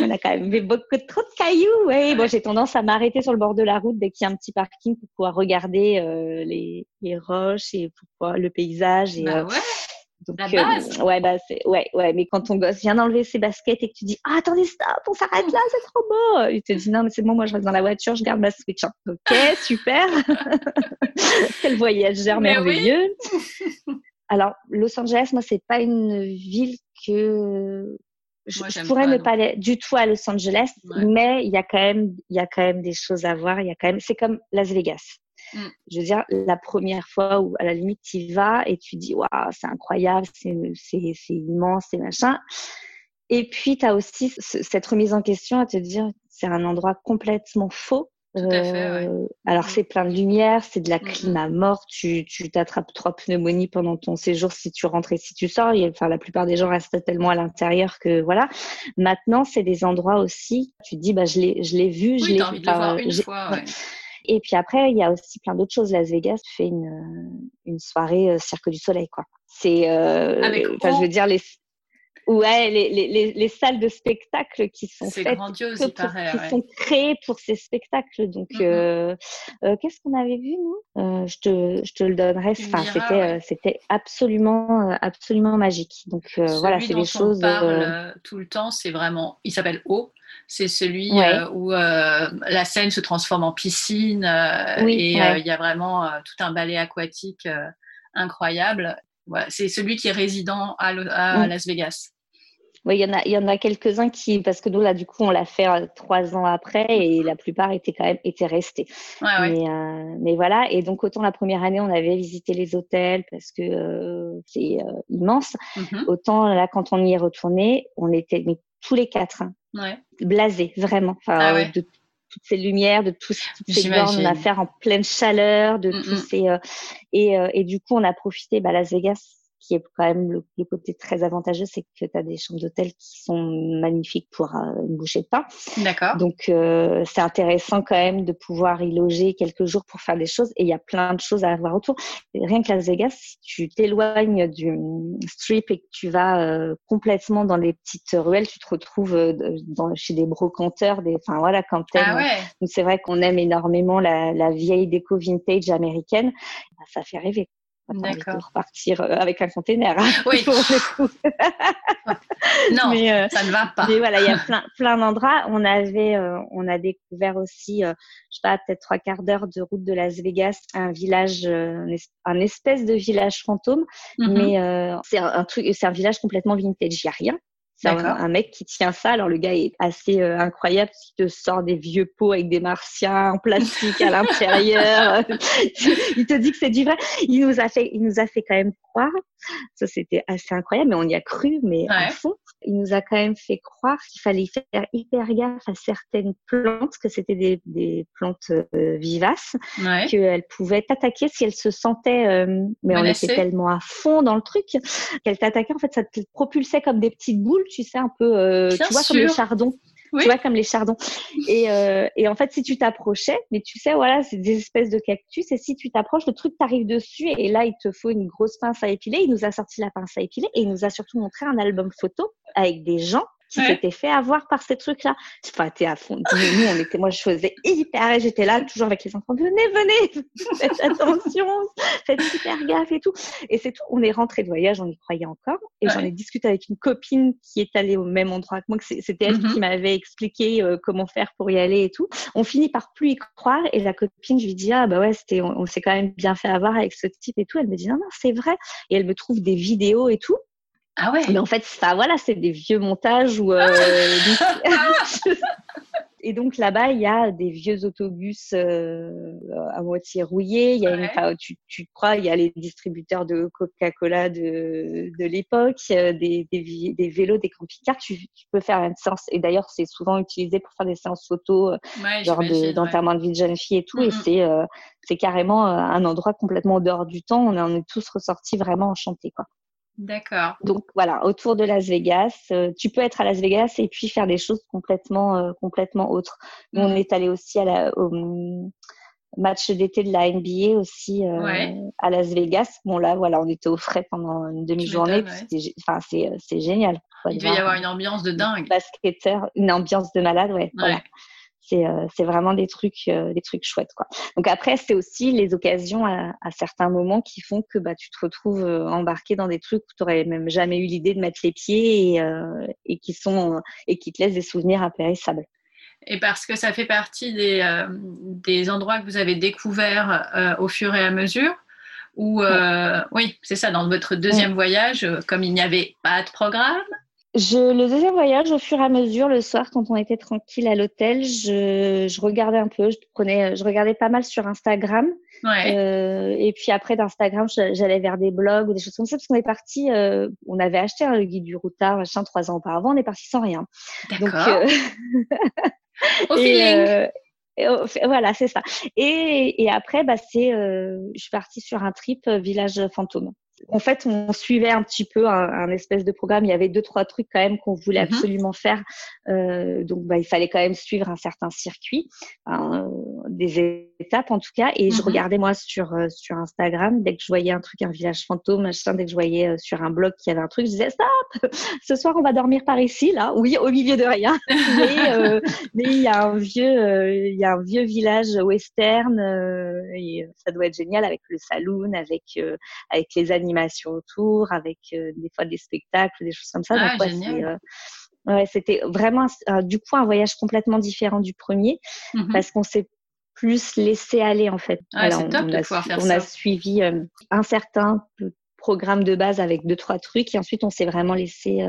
S1: On a quand même vu beaucoup trop de cailloux. Ouais. Bon, j'ai tendance à m'arrêter sur le bord de la route dès qu'il y a un petit parking pour pouvoir regarder euh, les, les, roches et pour le paysage. Et,
S3: bah euh, ouais.
S1: Donc, la base. Euh, ouais, bah, c'est, ouais, ouais, mais quand ton gosse vient d'enlever ses baskets et que tu dis, ah, attendez, stop, on s'arrête là, c'est trop beau. Il te dit, non, mais c'est bon, moi, je reste dans la voiture, je garde ma Switch. Hein. Ok, super. Quel voyageur merveilleux. Alors, Los Angeles, moi, c'est pas une ville que je, pourrais ne pas aller du tout à Los Angeles, mais il y a quand même, il y a quand même des choses à voir. Il y a quand même, c'est comme Las Vegas. Mm. Je veux dire, la première fois où à la limite tu y vas et tu dis, waouh, c'est incroyable, c'est, c'est, c'est immense, c'est machin. Et puis, tu as aussi cette remise en question à te dire, c'est un endroit complètement faux
S3: Tout à fait,
S1: euh, alors, c'est plein de lumière, c'est de la clim à mort. Tu, tu t'attrapes trois pneumonies pendant ton séjour si tu rentres et si tu sors. enfin, la plupart des gens restent tellement à l'intérieur que voilà. Maintenant, c'est des endroits aussi. Tu te dis, bah, je l'ai, je l'ai vu, je l'ai
S3: vu. De voir une fois, ouais.
S1: Et puis après, il y a aussi plein d'autres choses. Las Vegas fait une, une soirée euh, Cirque du Soleil, quoi. C'est, euh, enfin, je veux dire, les, Ouais, les, les, les, salles de spectacle qui sont faites,
S3: grandiose, il paraît,
S1: qui sont créées pour ces spectacles. Donc, mm-hmm. euh, euh, qu'est-ce qu'on avait vu nous? Euh, Je te, je te le donnerai. Enfin, c'était, c'était absolument, absolument magique. Donc voilà, c'est des choses.
S3: On parle tout le temps. C'est vraiment. Il s'appelle O. C'est celui où la scène se transforme en piscine et il y a vraiment tout un ballet aquatique incroyable. Voilà, c'est celui qui est résident à, à mm. Las Vegas.
S1: Oui, il y en a, il y en a quelques-uns qui, parce que nous là, du coup, on l'a fait euh, trois ans après et la plupart étaient quand même étaient restés.
S3: Ouais,
S1: mais, euh, mais, voilà. Et donc autant la première année, on avait visité les hôtels parce que euh, c'est euh, immense. Mm-hmm. Autant là, quand on y est retourné, on était mais, tous les quatre hein,
S3: ouais.
S1: blasés vraiment. Enfin, ah ouais. de toutes ces lumières, de tous, toutes ces bornes à faire en pleine chaleur, de mm, tous mm. ces et, et du coup on a profité. Bah, Las Vegas, qui est quand même le, côté très avantageux, c'est que tu as des chambres d'hôtel qui sont magnifiques pour euh, une bouchée de pain.
S3: D'accord.
S1: Donc, euh, c'est intéressant quand même de pouvoir y loger quelques jours pour faire des choses. Et il y a plein de choses à avoir autour. rien que Las Vegas, si tu t'éloignes du strip et que tu vas euh, complètement dans les petites ruelles, tu te retrouves dans, chez des brocanteurs. Des, enfin, voilà, quand
S3: ah ouais.
S1: Donc, c'est vrai qu'on aime énormément la, la vieille déco vintage américaine. Bah, ça fait rêver.
S3: D'accord.
S1: repartir euh, avec un container. Hein,
S3: oui. non, mais, euh, ça ne va pas.
S1: Mais voilà, il y a plein, plein d'endroits. On avait, euh, on a découvert aussi, euh, je sais pas, peut-être trois quarts d'heure de route de Las Vegas, un village, un espèce de village fantôme, mm-hmm. mais c'est un, un, truc, c'est un village complètement vintage. Il y a rien. C'est un, mec qui tient ça. Alors le gars est assez euh, incroyable qu'il te sort des vieux pots avec des martiens en plastique à l'intérieur. il te dit que c'est du vrai. Il nous a fait, il nous a fait quand même croire. Ça c'était assez incroyable, mais on y a cru, mais à fond. Il nous a quand même fait croire qu'il fallait faire hyper gaffe à certaines plantes, que c'était des, des, plantes euh, vivaces,
S3: ouais.
S1: qu'elles pouvaient t'attaquer si elles se sentaient. Euh, mais on était tellement à fond dans le truc qu'elles t'attaquaient. En fait, ça te propulsait comme des petites boules tu sais, un peu, euh, tu vois, comme les Tu vois, comme les chardons. Et, euh, et en fait, si tu t'approchais, mais tu sais, voilà, c'est des espèces de cactus. Et si tu t'approches, le truc t'arrive dessus. Et là, il te faut une grosse pince à épiler. Il nous a sorti la pince à épiler et il nous a surtout montré un album photo avec des gens qui ouais. s'était fait avoir par ces trucs-là. Enfin, t'es à fond. Nous, on était, moi, je faisais hyper, j'étais là, toujours avec les enfants, venez, venez, faites attention, faites super gaffe et tout. Et c'est tout. On est rentré de voyage, on y croyait encore. Et ouais. j'en ai discuté avec une copine qui est allée au même endroit que moi, que c'était elle mm -hmm. qui m'avait expliqué euh, comment faire pour y aller et tout. On finit par plus y croire. Et la copine, je lui dis, ah, bah ouais, c'était, on, on s'est quand même bien fait avoir avec ce type et tout. Elle me dit, non, non, c'est vrai. Et elle me trouve des vidéos et tout.
S3: Ah ouais.
S1: Mais en fait, ça, voilà, c'est des vieux montages où. Euh, et donc là-bas, il y a des vieux autobus euh, à moitié rouillés. Il y a
S3: ouais.
S1: une, tu, tu crois, il y a les distributeurs de Coca-Cola de, de l'époque, euh, des, des, des, vélos, des camping-cars. Tu, tu, peux faire une séance. Et d'ailleurs, c'est souvent utilisé pour faire des séances photo,
S3: ouais,
S1: genre d'enterrement de, de, vie de jeune fille et tout. Mm -hmm. Et c'est euh, c'est carrément un endroit complètement dehors du temps. On, on est tous ressortis vraiment enchantés, quoi.
S3: D'accord.
S1: Donc voilà, autour de Las Vegas, euh, tu peux être à Las Vegas et puis faire des choses complètement euh, complètement autres. Mmh. On est allé aussi à la, au um, match d'été de la NBA aussi euh,
S3: ouais.
S1: à Las Vegas. Bon là, voilà, on était au frais pendant une demi-journée.
S3: Ouais.
S1: Enfin, c'est c'est génial.
S3: Il devait y avoir une ambiance de dingue.
S1: Basketteur, une ambiance de malade, ouais.
S3: ouais.
S1: Voilà c'est euh, c'est vraiment des trucs euh, des trucs chouettes quoi. Donc après c'est aussi les occasions à, à, certains moments qui font que bah tu te retrouves euh, embarqué dans des trucs où tu aurais même jamais eu l'idée de mettre les pieds et, et qui sont et qui te laissent des souvenirs impérissables.
S3: Et parce que ça fait partie des euh, des endroits que vous avez découverts euh, au fur et à mesure ou oui, c'est ça dans votre deuxième voyage comme il n'y avait pas de programme
S1: je, le deuxième voyage, au fur et à mesure, le soir, quand on était tranquille à l'hôtel, je, je, regardais un peu, je prenais, je regardais pas mal sur Instagram.
S3: Ouais.
S1: Euh, et puis après d'Instagram, j'allais vers des blogs ou des choses comme ça, parce qu'on est parti, euh, on avait acheté hein, le guide du routard, machin, trois ans auparavant, on est parti sans rien.
S3: D'accord. Euh...
S1: et, euh, voilà, c'est ça. Et, et après, bah, c'est, euh, je suis partie sur un trip euh, village fantôme en fait, on suivait un petit peu un, espèce de programme. Il y avait deux, trois trucs quand même qu'on voulait mhm. absolument faire. Euh, donc, bah, il fallait quand même suivre un certain circuit, des étapes en tout cas. Et je mhm. regardais moi sur euh, sur Instagram dès que je voyais un truc, un village fantôme, machin, dès que je voyais euh, sur un blog qu'il y avait un truc, je disais stop. Ce soir, on va dormir par ici, là. Oui, au milieu de rien. mais, mais il y a un vieux, il y a un vieux village western. et ça doit être génial avec le saloon, avec avec les animaux autour, avec euh, des fois des spectacles, des choses comme ça.
S3: Ah.
S1: Euh, ouais, c'était vraiment du coup un voyage complètement différent du premier mmh parce qu'on s'est plus laissé aller en fait.
S3: Ah, top on, de
S1: a,
S3: pouvoir faire
S1: on a suivi euh, un certain programme de base avec deux trois trucs et ensuite on s'est vraiment laissé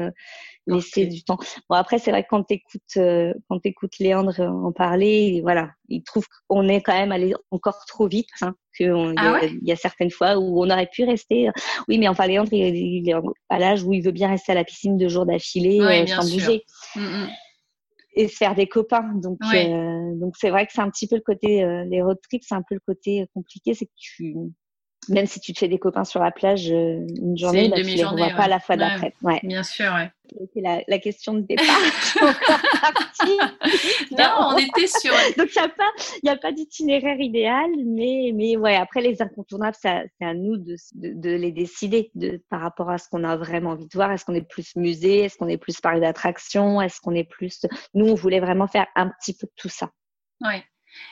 S1: laisser du temps. Bon après c'est vrai que quand t'écoutes euh, quand t'écoutes Léandre en parler, voilà, il trouve qu'on est quand même allé encore trop vite, hein, que
S3: ah
S1: il y, a certaines fois où on aurait pu rester. Oui, mais enfin Léandre il, est à l'âge où il veut bien rester à la piscine deux jours d'affilée euh, sans bouger. Mm, mm. Et se faire des copains. Donc, euh, donc c'est vrai que c'est un petit peu le côté, les road trips, c'est un peu le côté compliqué, c'est que tu, même si tu te fais des copains sur la plage euh, une journée, bah, tu les revois pas la fois d'après. Ouais.
S3: Bien sûr, ouais.
S1: C'était la, la, question de départ.
S3: non, on était sur.
S1: Donc il n'y a pas, y a pas d'itinéraire idéal, mais mais ouais. Après les incontournables, c'est à nous de, de, de, les décider de par rapport à ce qu'on a vraiment envie de voir. Est-ce qu'on est plus musée, est-ce qu'on est plus parc d'attractions, est-ce qu'on est plus. Nous, on voulait vraiment faire un petit peu de tout ça.
S3: Ouais.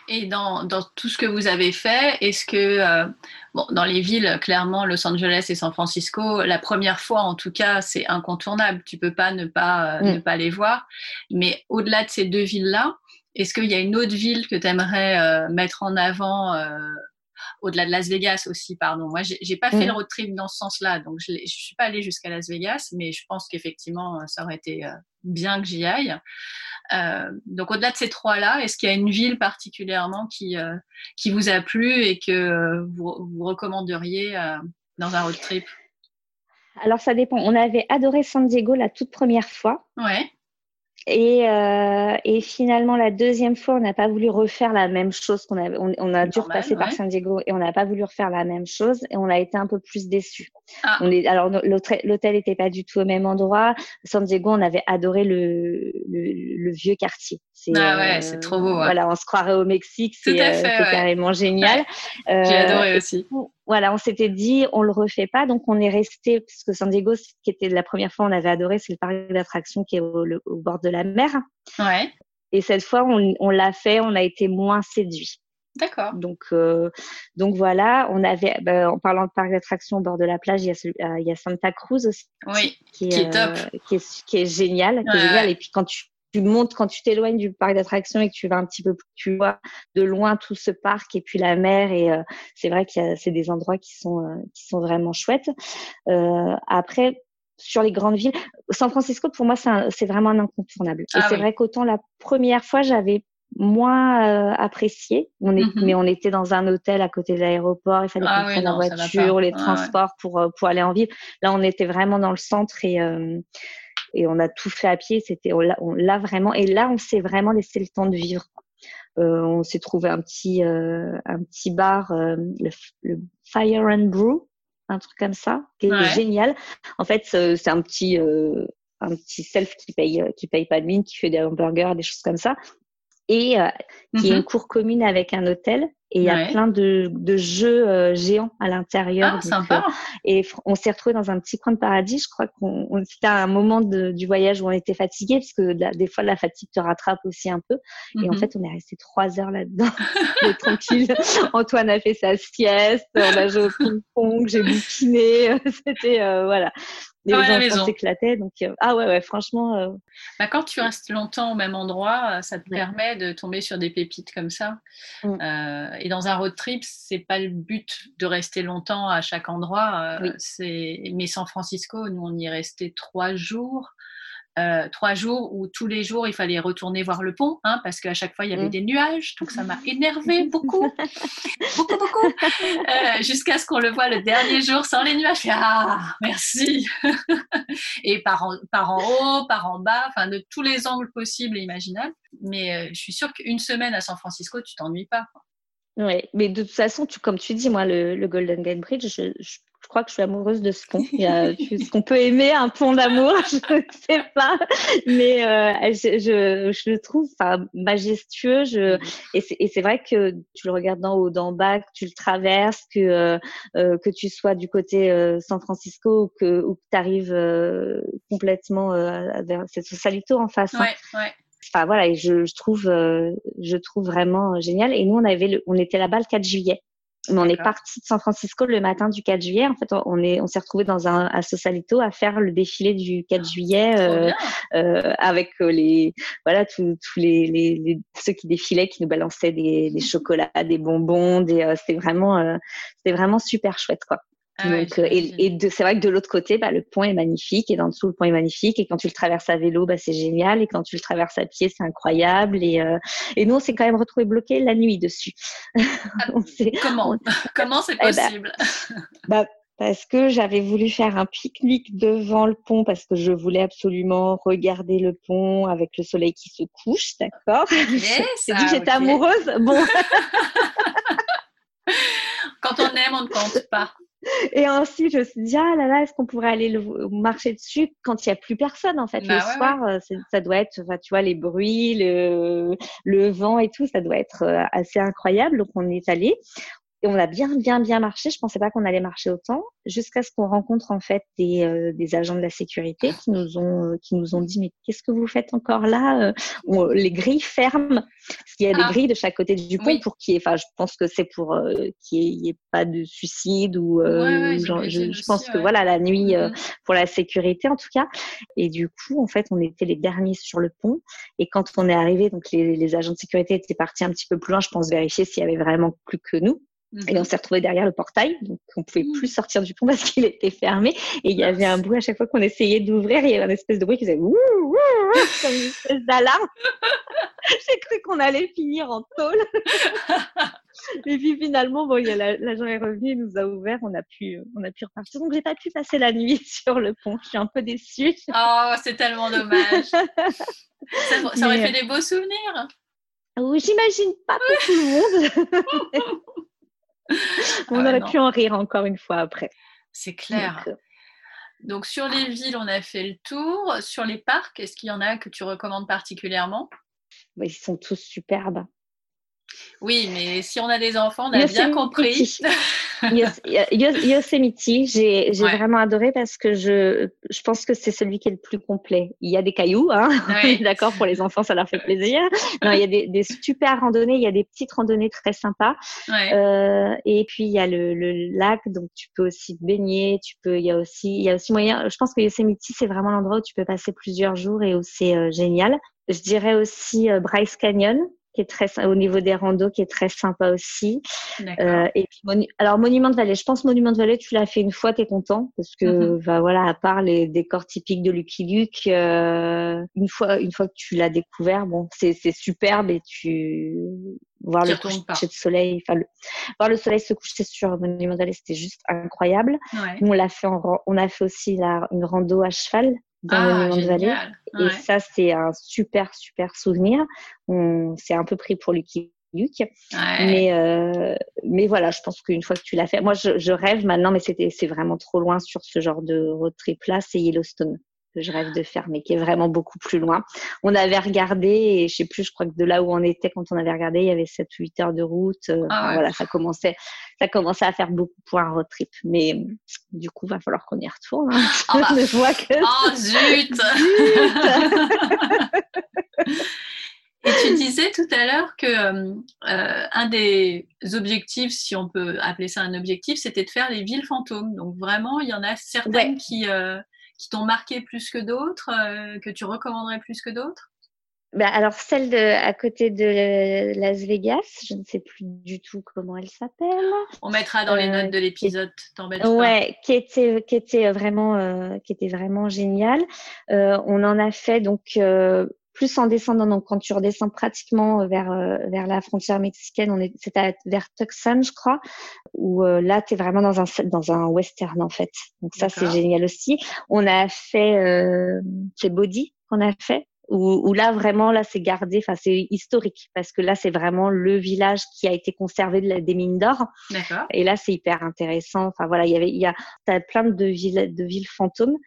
S3: Et dans, dans, tout ce que vous avez fait, est-ce que, euh, bon, dans les villes, clairement, Los Angeles et San Francisco, la première fois, en tout cas, c'est incontournable. Tu peux pas ne pas, euh, ne mm. pas les voir. Mais au-delà de ces deux villes-là, est-ce qu'il y a une autre ville que tu aimerais euh, mettre en avant au-delà de Las Vegas aussi, pardon? Moi, j'ai pas fait mm. le road trip dans ce sens-là, donc je, je suis pas allée jusqu'à Las Vegas, mais je pense qu'effectivement, ça aurait été bien que j'y aille. Euh, donc au-delà de ces trois-là, est-ce qu'il y a une ville particulièrement qui, euh, qui vous a plu et que vous, vous recommanderiez euh, dans un road trip?
S1: Alors ça dépend. On avait adoré San Diego la toute première fois.
S3: Ouais.
S1: Et, euh, et, finalement, la deuxième fois, on n'a pas voulu refaire la même chose qu'on avait. On, a dû repasser par San Diego et on n'a pas voulu refaire la même chose et on a été un peu plus déçus. Ah. On est, alors l'hôtel n'était pas du tout au même endroit. San Diego, on avait adoré le, le, le vieux quartier.
S3: Ah ouais, euh, c'est trop beau.
S1: Voilà, on se croirait au Mexique, c'est euh, carrément génial.
S3: J'ai adoré aussi
S1: voilà, on s'était dit, on le refait pas, donc on est resté, puisque San Diego, qui était la première fois, on avait adoré, c'est le parc d'attractions qui est au, bord de la mer.
S3: Ouais.
S1: Et cette fois, on, l'a fait, on a été moins séduit.
S3: D'accord.
S1: Donc, euh, donc voilà, on avait, ben, en parlant de parc d'attractions au bord de la plage, il y a, euh, il y a Santa Cruz aussi,
S3: oui, qui, est, top,
S1: euh, qui, est, qui est génial, qui est génial. Et puis quand tu tu montes quand tu t'éloignes du parc d'attractions et que tu vas un petit peu plus, tu vois de loin tout ce parc et puis la mer et euh, c'est vrai que c'est des endroits qui sont euh, qui sont vraiment chouettes. Euh, après sur les grandes villes, San Francisco pour moi c'est vraiment un incontournable. et ah c'est vrai qu'autant la première fois j'avais moins apprécié. On est, mm-hmm. mais on était dans un hôtel à côté de l'aéroport. Il fallait ah prendre la voiture, les transports pour pour aller en ville. Là, on était vraiment dans le centre et et on a tout fait à pied. C'était, on l'a vraiment. Et là, on s'est vraiment laissé le temps de vivre. Euh, on s'est trouvé un petit, euh, un petit bar, euh, le, Fire and Brew, un truc comme ça, qui est génial. En fait, c'est un petit, un petit self qui paye, qui paye pas de mine, qui fait des hamburgers, des choses comme ça, et qui est une mm-hmm. cour commune avec un hôtel et il y a plein de, de jeux euh, géants à l'intérieur.
S3: Ah, sympa. Euh,
S1: et on s'est retrouvé dans un petit coin de paradis. Je crois qu'on c'était un moment de, du voyage où on était fatigué parce que des fois la fatigue te rattrape aussi un peu. Et en mhm. fait, on est resté trois heures là-dedans, tranquille. Antoine a fait sa sieste, on a joué au ping-pong, j'ai bouquiné. C'était euh, voilà les enfants s'éclataient. Donc, euh, ah ouais, ouais, franchement. Euh,
S3: bah, quand tu restes longtemps au même endroit, euh, ça te permet de tomber sur des pépites comme ça. Mm. et dans un road trip, c'est pas le but de rester longtemps à chaque endroit. C'est mais San Francisco, nous on y est resté trois jours. Euh, trois jours où tous les jours il fallait retourner voir le pont, hein, parce qu'à chaque fois il y avait mm. des nuages, donc ça m'a énervé beaucoup, beaucoup, beaucoup, euh, jusqu'à ce qu'on le voit le dernier jour sans les nuages. ah, merci. et par en, par en haut, par en bas, enfin de tous les angles possibles et imaginables. mais je suis sûre qu'une semaine à San Francisco, tu t'ennuies pas.
S1: Oui, mais de toute façon, tu, comme tu dis, moi, le, le Golden Gate Bridge, je, je je crois que je suis amoureuse de ce pont. Il y a ce qu'on peut aimer un pont d'amour, je ne sais pas, mais euh, je, je, je, le trouve majestueux. Je, et c'est vrai que tu le regardes d'en haut, d'en bas, que tu le traverses, que euh, euh que tu sois du côté euh, San Francisco ou que, ou que tu arrives euh, complètement vers cette Salito en face.
S3: Hein. Ouais, ouais.
S1: Enfin voilà, et je, je trouve, je trouve vraiment génial. Et nous, on avait, le, on était là-bas le 4 juillet. Mais on est parti de San Francisco le matin du 4 juillet. En fait, on est, on s'est retrouvé dans un à Sausalito à faire le défilé du 4 juillet euh, euh, avec euh, les, voilà, tous les, les, les, ceux qui défilaient, qui nous balançaient des, des chocolats, des bonbons. Des, euh, c'était vraiment, euh, c'était vraiment super chouette, quoi. Ah Donc, euh, et, et c'est vrai que de l'autre côté, bah, le pont est magnifique et d'en dessous, le pont est magnifique. Et quand tu le traverses à vélo, bah, c'est génial. Et quand tu le traverses à pied, c'est incroyable. Et, euh, et nous, on s'est quand même retrouvé bloqué la nuit dessus.
S3: Ah, comment Comment c'est eh bah, possible?
S1: bah, parce que j'avais voulu faire un pique-nique devant le pont parce que je voulais absolument regarder le pont avec le soleil qui se couche, d'accord?
S3: J'ai
S1: dit j'étais amoureuse. Bon.
S3: Quand on aime, on ne compte pas.
S1: Et ensuite, je me suis dit, ah là là, est-ce qu'on pourrait aller le, marcher dessus quand il n'y a plus personne, en fait. le bah soir, euh, ça doit être, tu vois, les bruits, le, le vent et tout, ça doit être euh, assez incroyable. Donc, on est allé. Et on a bien, bien, bien marché. Je pensais pas qu'on allait marcher autant, jusqu'à ce qu'on rencontre en fait des, euh, des, agents de la sécurité qui nous ont, euh, qui nous ont dit mais qu'est-ce que vous faites encore là euh, Les grilles ferment. Parce qu'il y a des ah. grilles de chaque côté du pont pour qu'il y ait. Enfin, je pense que c'est pour qu'il n'y ait, pas de suicide ou. je, pense que voilà la nuit mm-hmm. pour la sécurité en tout cas. Et du coup, en fait, on était les derniers sur le pont. Et quand on est arrivé, donc les, les agents de sécurité étaient partis un petit peu plus loin, je pense vérifier s'il y avait vraiment plus que nous. Et on s'est retrouvé derrière le portail, donc on pouvait plus sortir du pont parce qu'il était fermé. Et il y avait un bruit à chaque fois qu'on essayait d'ouvrir, il y avait un espèce de bruit qui faisait ouh, ouh, comme une espèce d'alarme. J'ai cru qu'on allait finir en tôle. Et puis finalement, bon, l'agent est revenu, il nous a ouvert, on a pu, on a pu repartir. Donc j'ai pas pu passer la nuit sur le pont. Je suis un peu déçue.
S3: Oh, c'est tellement dommage. ça, ça, aurait fait des beaux souvenirs.
S1: Oui, j'imagine pas pour tout le monde. On ah aurait pu en rire encore une fois après.
S3: C'est clair. Euh, Donc, sur les villes, on a fait le tour. Sur les parcs, est-ce qu'il y en a que tu recommandes particulièrement?
S1: bah, Ils sont tous superbes.
S3: Oui, mais si on a des enfants, on a bien compris.
S1: Yosemite, j'ai vraiment adoré parce que je, je pense que c'est celui qui est le plus complet. Il y a des cailloux, hein d'accord, pour les enfants, ça leur fait plaisir. Non, il y a des, des, super randonnées, il y a des petites randonnées très sympas. Euh, et puis, il y a le, le, lac, donc tu peux aussi te baigner. Tu peux, il y a aussi, il y a aussi moyen. Je pense que Yosemite, c'est vraiment l'endroit où tu peux passer plusieurs jours et où c'est euh, génial. Je dirais aussi euh, Bryce Canyon qui est très au niveau des randos qui est très sympa aussi. Euh, et puis alors Monument de Vallée, je pense Monument de Vallée, tu l'as fait une fois, t'es content parce que mm-hmm. bah, voilà, à part les décors typiques de Lucky Luke, euh, une fois une fois que tu l'as découvert, bon, c'est c'est superbe et tu voir le coucher de soleil, enfin le... voir le soleil se coucher sur Monument de Vallée, c'était juste incroyable. Ouais. On l'a fait en... on a fait aussi la... une rando à cheval dans ah, le Vallée. Et ça, c'est un super, super souvenir. On s'est un peu pris pour Lucky Luke. Mais, euh, mais voilà, je pense qu'une fois que tu l'as fait, moi, je, je rêve maintenant, mais c'était, c'est vraiment trop loin sur ce genre de road trip là, c'est Yellowstone que je rêve de faire, mais qui est vraiment beaucoup plus loin. On avait regardé, et je sais plus, je crois que de là où on était quand on avait regardé, il y avait 7 ou 8 heures de route. Euh, ah voilà, ça commençait, ça commençait à faire beaucoup pour un road trip. Mais du coup, va falloir qu'on y retourne. Hein.
S3: Oh, bah. je vois que... oh zut, Et tu disais tout à l'heure que euh, un des objectifs, si on peut appeler ça un objectif, c'était de faire les villes fantômes. Donc vraiment, il y en a certaines qui, euh, qui t'ont marqué plus que d'autres, euh, que tu recommanderais plus que d'autres?
S1: Bah, alors celle de, à côté de Las Vegas, je ne sais plus du tout comment elle s'appelle.
S3: On mettra dans les euh, notes de l'épisode, t'embête
S1: Ouais, qui était qui était vraiment euh, qui était vraiment génial. on en a fait donc plus en descendant. Donc, quand tu redescends pratiquement vers euh, vers la frontière mexicaine, on est c'était vers Tucson, je crois, où euh, là, tu es vraiment dans un dans un western en fait. Donc ça, c'est génial aussi. On a fait euh, c'est Body qu'on a fait où, là vraiment là c'est gardé, enfin c'est historique parce que là c'est vraiment le village qui a été conservé de la, des mines d'or. Et là c'est hyper intéressant. Enfin voilà, il y avait, il y a, as plein de villes, de villes fantômes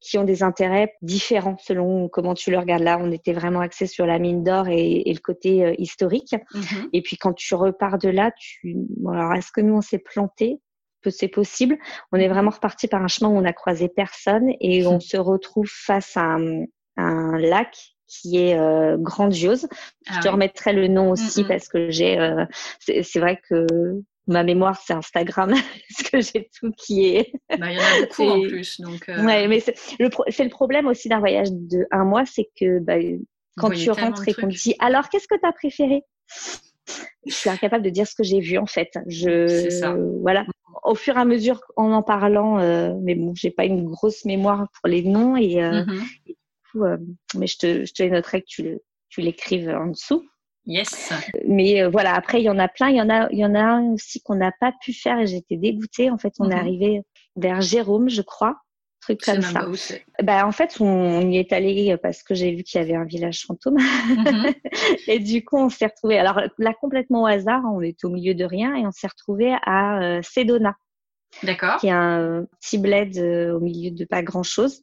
S1: qui ont des intérêts différents selon comment tu le regardes. Là, on était vraiment axé sur la mine d'or et, et, le côté euh, historique.
S3: Mhm.
S1: Et puis quand tu repars de là, tu, bon, alors est-ce que nous on s'est planté? C'est possible. On est vraiment reparti par un chemin où on a croisé personne et on se retrouve face à un, un lac qui est euh, grandiose.
S3: Ah
S1: je te
S3: oui.
S1: remettrai le nom aussi
S3: Mm,
S1: parce que j'ai, euh, c'est vrai que ma mémoire c'est Instagram parce que j'ai tout qui est.
S3: Bah, il y en a beaucoup en plus. Donc, euh,
S1: Ouais, mais c'est le, pro- le problème aussi d'un voyage de un mois, c'est que bah, quand tu rentres et qu'on te dit alors qu'est-ce que tu as préféré? Je suis incapable de dire ce que j'ai vu en fait. Je
S3: C'est ça.
S1: voilà. Au fur et à mesure en en parlant, euh, mais bon, j'ai pas une grosse mémoire pour les noms et euh, coup, euh, mais je te je te les noterai que tu tu l'écrives en dessous.
S3: Yes.
S1: Mais euh, voilà, après il y en a plein, il y en a il y en a un aussi qu'on n'a pas pu faire et j'étais dégoûtée. En fait, on est
S3: Mhm.
S1: arrivé vers Jérôme, je crois, truc comme
S3: même
S1: ça.
S3: pas où.
S1: Bah en fait, on, on y est allé parce que j'ai vu qu'il y avait un village fantôme.
S3: Mhm.
S1: Et du coup, on s'est retrouvé. Alors là, complètement au hasard, on était au milieu de rien et on s'est retrouvé à euh, Sedona,
S3: D'accord.
S1: qui est un petit bled euh, au milieu de pas grand chose.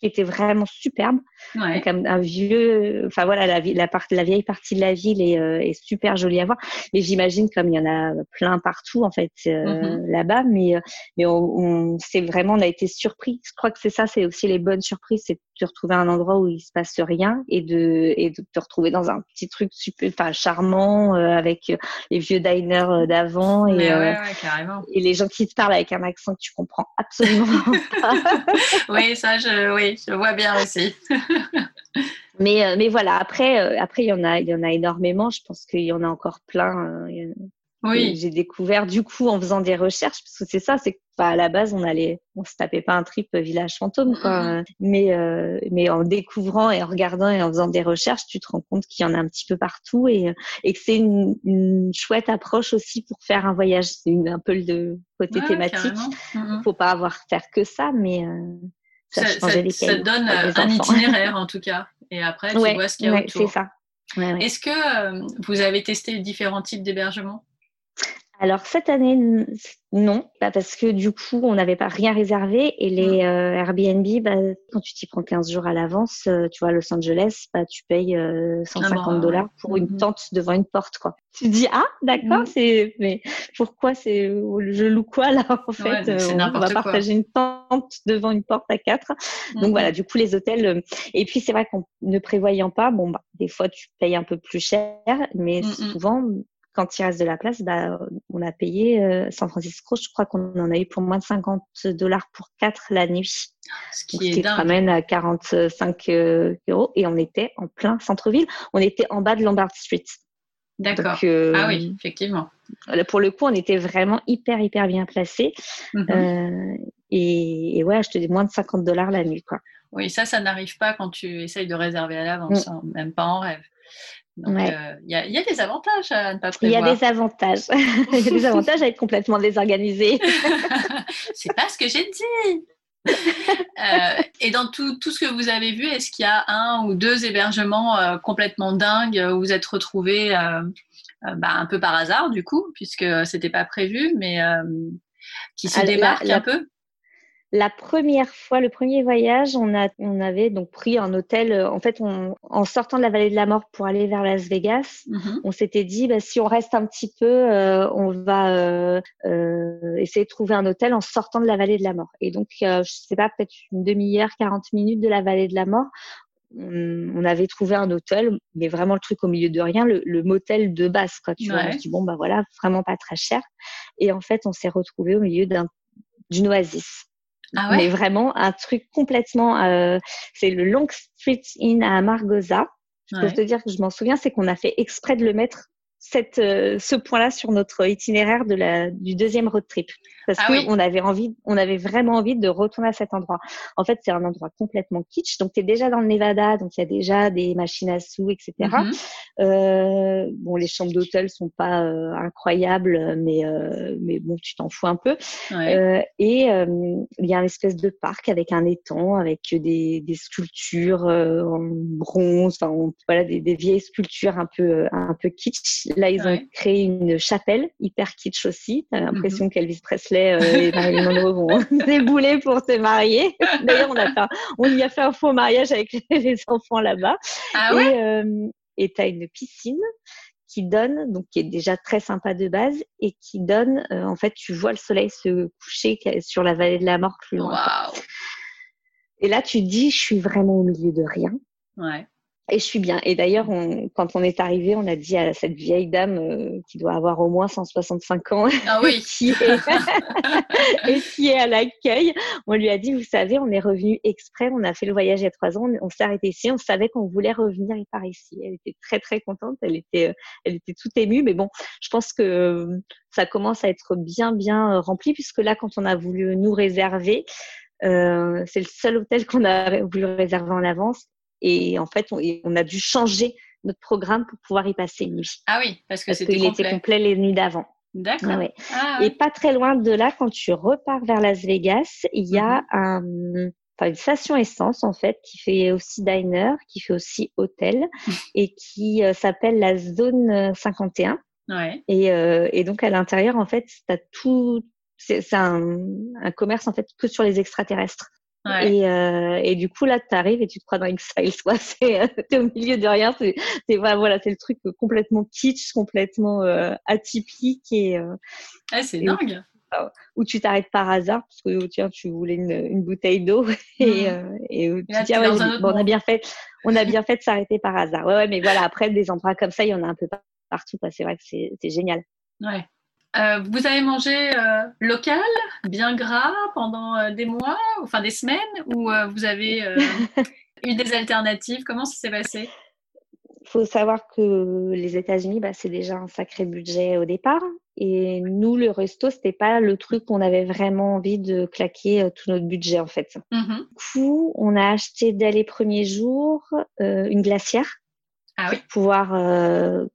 S1: Qui était vraiment superbe.
S3: Ouais.
S1: Donc, un, un vieux, enfin voilà, la, la, part, la vieille partie de la ville est, euh, est super jolie à voir. Mais j'imagine comme il y en a plein partout en fait euh,
S3: Mhm.
S1: là-bas, mais euh, mais on, on c'est vraiment, on a été surpris. Je crois que c'est ça, c'est aussi les bonnes surprises, c'est te retrouver à un endroit où il se passe rien et de et de te retrouver dans un petit truc super, enfin charmant euh, avec euh, les vieux diners euh, d'avant et
S3: Mais ouais, ouais, carrément.
S1: et les gens qui te parlent avec un accent que tu comprends absolument pas.
S3: Oui, ça, je, oui, je vois bien aussi.
S1: Mais, mais voilà, après, après il y en a, il y en a énormément. Je pense qu'il y en a encore plein. il y en a- que
S3: Oui.
S1: J'ai découvert du coup en faisant des recherches, parce que c'est ça, c'est que bah, à la base on allait, on se tapait pas un trip euh, village fantôme, quoi.
S3: Mhm.
S1: Mais euh, mais en découvrant et en regardant et en faisant des recherches, tu te rends compte qu'il y en a un petit peu partout et euh, et que c'est une, une chouette approche aussi pour faire un voyage. C'est un peu le côté
S3: Ouais,
S1: thématique.
S3: Mhm.
S1: Faut pas avoir faire que ça, mais euh, ça,
S3: Ça, ça-
S1: les
S3: ça donne euh,
S1: les
S3: un itinéraire en tout cas. Et après, tu
S1: ouais,
S3: vois ce qu'il y a
S1: ouais,
S3: autour.
S1: c'est ça. Ouais, ouais.
S3: Est-ce que euh, vous avez testé différents types d'hébergements?
S1: Alors cette année, non, bah, parce que du coup, on n'avait pas rien réservé et les euh, Airbnb, bah, quand tu t'y prends 15 jours à l'avance, euh, tu vois, à Los Angeles, bah, tu payes euh, 150
S3: Ah bah,
S1: dollars pour une
S3: Mhm.
S1: tente devant une porte, quoi. Tu te dis ah, d'accord,
S3: Mhm.
S1: c'est mais pourquoi c'est je loue quoi là en fait
S3: Ouais,
S1: euh, On va
S3: quoi.
S1: partager une tente devant une porte à quatre. Donc voilà, du coup les hôtels. euh, Et puis c'est vrai qu'en ne prévoyant pas, bon bah des fois tu payes un peu plus cher, mais
S3: Mhm.
S1: souvent quand il reste de la place, bah on a payé euh, San Francisco. Je crois qu'on en a eu pour moins de 50 dollars pour quatre la nuit,
S3: Ce
S1: Donc,
S3: qui
S1: ce qui
S3: dingue.
S1: ramène à 45 euh, euros. Et on était en plein centre-ville. On était en bas de Lombard Street.
S3: D'accord.
S1: Donc, euh,
S3: Ah oui, effectivement.
S1: pour le coup, on était vraiment hyper hyper bien placés.
S3: Mhm.
S1: Euh, et, et ouais, je te dis moins de 50 dollars la nuit, quoi.
S3: Oui, ça, ça n'arrive pas quand tu essayes de réserver à l'avance, hein, même pas en rêve.
S1: Ouais.
S3: euh, il y, a, il y a des avantages à ne pas
S1: Il y a
S3: prévoir.
S1: des avantages. Il y a des avantages à être complètement désorganisé.
S3: C'est pas ce que j'ai dit. Euh, et dans tout, tout ce que vous avez vu, est-ce qu'il y a un ou deux hébergements euh, complètement dingues où vous êtes retrouvés bah, un peu par hasard, du coup, puisque c'était pas prévu, mais qui se
S1: Ah, la-
S3: démarquent
S1: la-
S3: un peu?
S1: La première fois, le premier voyage, on, a, on avait donc pris un hôtel. euh, En fait, on, en sortant de la vallée de la mort pour aller vers Las Vegas,
S3: Mhm.
S1: on s'était dit, bah, si on reste un petit peu, euh, on va euh, euh, essayer de trouver un hôtel en sortant de la vallée de la mort. Et donc, euh, je sais pas, peut-être une demi-heure, 40 minutes de la vallée de la mort, on, avait trouvé un hôtel, mais vraiment le truc au milieu de rien, le, le motel de base, quoi. Tu vois, on se dit, bon, bah voilà, vraiment pas très cher. Et en fait, on s'est retrouvé au milieu d'un d'une oasis.
S3: Ah
S1: Mais vraiment un truc complètement. euh, c'est le Long Street Inn à Amargosa. Je peux
S3: Ouais.
S1: te dire que je m'en souviens, c'est qu'on a fait exprès de le mettre cette, euh, ce point-là sur notre itinéraire de la, du deuxième road trip parce
S3: Ah
S1: que
S3: oui.
S1: on avait envie, on avait vraiment envie de retourner à cet endroit. En fait, c'est un endroit complètement kitsch. Donc, tu es déjà dans le Nevada, donc il y a déjà des machines à sous, etc.
S3: Mhm.
S1: Euh, bon, les chambres d'hôtel sont pas euh, incroyables, mais euh, mais bon, tu t'en fous un peu.
S3: Ouais.
S1: Euh, et euh, il y a une espèce de parc avec un étang, avec des, des sculptures euh, en bronze, enfin on- voilà des, des vieilles sculptures un peu un peu kitsch. Là, ils ont
S3: Ouais.
S1: créé une chapelle hyper kitsch aussi. T'as l'impression
S3: Mhm.
S1: qu'Elvis Presley euh, et Marilyn Monroe vont débouler pour se marier. D'ailleurs, on a fait, un- on y a fait un faux mariage avec les enfants là-bas.
S3: Ah ouais?
S1: Et euh, et t'as une piscine qui donne, donc qui est déjà très sympa de base, et qui donne, euh, en fait, tu vois le soleil se coucher sur la vallée de la mort plus loin. Et là, tu dis, je suis vraiment au milieu de rien.
S3: Ouais.
S1: Et je suis bien. Et d'ailleurs, on, quand on est arrivé, on a dit à cette vieille dame euh, qui doit avoir au moins 165 ans
S3: Ah oui.
S1: qui est, et qui est à l'accueil, on lui a dit, vous savez, on est revenu exprès, on a fait le voyage il y a trois ans, on, on s'est arrêté ici, on savait qu'on voulait revenir par ici. Elle était très très contente, elle était, euh, elle était toute émue, mais bon, je pense que euh, ça commence à être bien bien rempli puisque là, quand on a voulu nous réserver, euh, c'est le seul hôtel qu'on a voulu réserver en avance et en fait, on, a dû changer notre programme pour pouvoir y passer une nuit
S3: Ah oui, parce que c'était
S1: qu'il était
S3: complet.
S1: complet les nuits d'avant.
S3: D'accord.
S1: Ah ouais. Et
S3: ouais.
S1: pas très loin de là, quand tu repars vers Las Vegas, il y a un, enfin, une station essence en fait qui fait aussi diner, qui fait aussi hôtel et qui euh, s'appelle la zone euh, 51.
S3: Ouais.
S1: Et, euh, et donc à l'intérieur en fait, t'as tout, c'est c'est un, un commerce en fait que sur les extraterrestres.
S3: Ouais.
S1: Et, euh, et du coup, là, tu arrives et tu te crois dans X-Files. C'est, euh, T'es au milieu de rien. C'est, c'est- voilà, c'est le truc complètement kitsch, complètement euh, atypique et euh,
S3: Ah, c'est
S1: Et-
S3: dingue.
S1: où tu t'arrêtes par hasard parce que tiens, tu voulais une, une bouteille d'eau et, euh, et où tu dis ah ouais, bon, on a bien fait, on a bien fait de s'arrêter par hasard. Ouais, ouais, mais voilà, après des endroits comme ça, il y en a un peu par- partout. Quoi. C'est vrai que c'est, c'est génial.
S3: Ouais. Euh, vous avez mangé euh, local, bien gras pendant euh, des mois, enfin des semaines, ou vous avez eu des alternatives? Comment ça s'est passé?
S1: Faut savoir que les États-Unis, bah, c'est déjà un sacré budget au départ. Et nous, le resto, c'était pas le truc qu'on avait vraiment envie de claquer tout notre budget, en fait.
S3: Mhm.
S1: Du coup, on a acheté dès les premiers jours une glacière
S3: Ah oui.
S1: pour pouvoir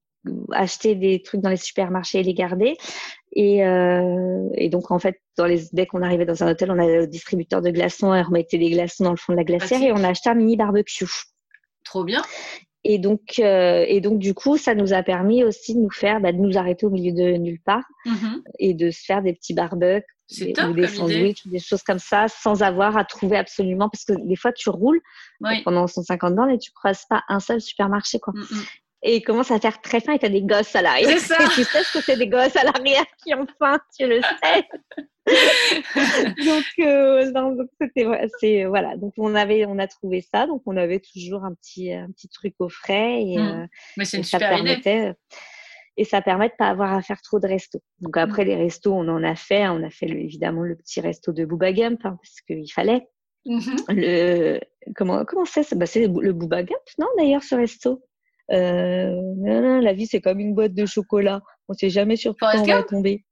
S1: acheter des trucs dans les supermarchés et les garder. Et, euh, et donc, en fait, dans les, dès qu'on arrivait dans un hôtel, on avait le distributeur de glaçons et on remettait des glaçons dans le fond de la glacière et on a acheté un mini barbecue.
S3: Trop bien.
S1: Et donc, euh, et donc du coup, ça nous a permis aussi de nous faire, bah, de nous arrêter au milieu de nulle part
S3: Mhm.
S1: et de se faire des petits barbecues des-
S3: top
S1: ou des sandwichs des choses comme ça, sans avoir à trouver absolument, parce que des fois tu roules
S3: Oui.
S1: pendant 150 bornes et tu croises pas un seul supermarché, quoi. Et il commence à faire très faim et t'as des gosses à l'arrière.
S3: C'est ça.
S1: Et tu sais ce que c'est des gosses à l'arrière qui ont faim, tu le sais. donc, euh, donc c'était, voilà. Donc on avait, on a trouvé ça, donc on avait toujours un petit, un petit truc au frais et,
S3: Mhm.
S1: euh,
S3: Mais c'est une
S1: ça
S3: super idée.
S1: permettait et ça permet de pas avoir à faire trop de restos. Donc après
S3: Mm.
S1: les restos, on en a fait. On a fait le- évidemment le petit resto de Booba Gump hein, parce qu'il fallait. Le comment comment c'est ça? Bah, c'est le Booba Gump non d'ailleurs ce resto? Euh, la vie c'est comme une boîte de chocolat. On sait jamais sur quoi on va tomber.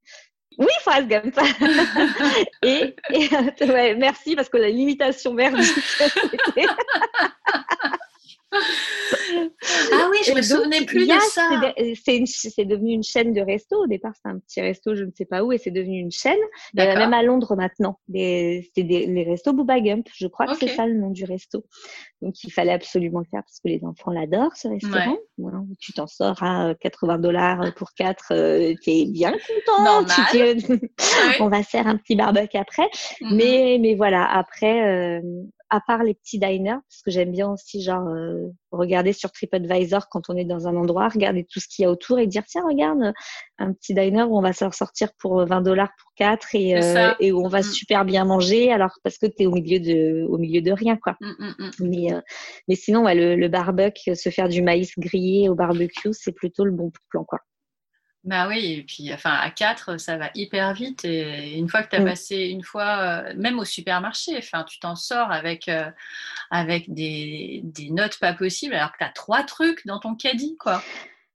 S1: Oui, Forrest Gump. et, et ouais, merci parce que la limitation merdique.
S3: Ah oui, je me
S1: donc,
S3: souvenais plus de ça.
S1: c'est devenu une chaîne de resto. Au départ, c'était un petit resto, je ne sais pas où, et c'est devenu une chaîne. Il y en a
S3: D'accord.
S1: même à Londres maintenant. C'est des, les restos Booba Gump. Je crois que c'est ça le nom du resto. Donc, il fallait absolument le faire parce que les enfants l'adorent, ce restaurant. Voilà, tu t'en sors à 80 dollars pour quatre. euh, T'es bien content. Tu dis,
S3: Ouais.
S1: on va faire un petit barbecue après.
S3: Mhm.
S1: Mais, mais voilà, après, euh, à part les petits diners, parce que j'aime bien aussi, genre, euh, regarder sur TripAdvisor quand on est dans un endroit, regarder tout ce qu'il y a autour et dire, tiens, regarde, euh, un petit diner où on va se ressortir pour 20 dollars pour quatre et,
S3: C'est
S1: euh, et où on va
S3: Mhm.
S1: super bien manger, alors parce que tu es au milieu de, au milieu de rien, quoi.
S3: Mm, mm, mm.
S1: Mais, euh, mais sinon, ouais, le, le barbecue, se faire du maïs grillé au barbecue, c'est plutôt le bon plan, quoi.
S3: Bah oui, et puis enfin à 4, ça va hyper vite. Et une fois que tu as
S1: Mm.
S3: passé une fois, euh, même au supermarché, enfin, tu t'en sors avec, euh, avec des, des notes pas possibles alors que tu as trois trucs dans ton caddie, quoi.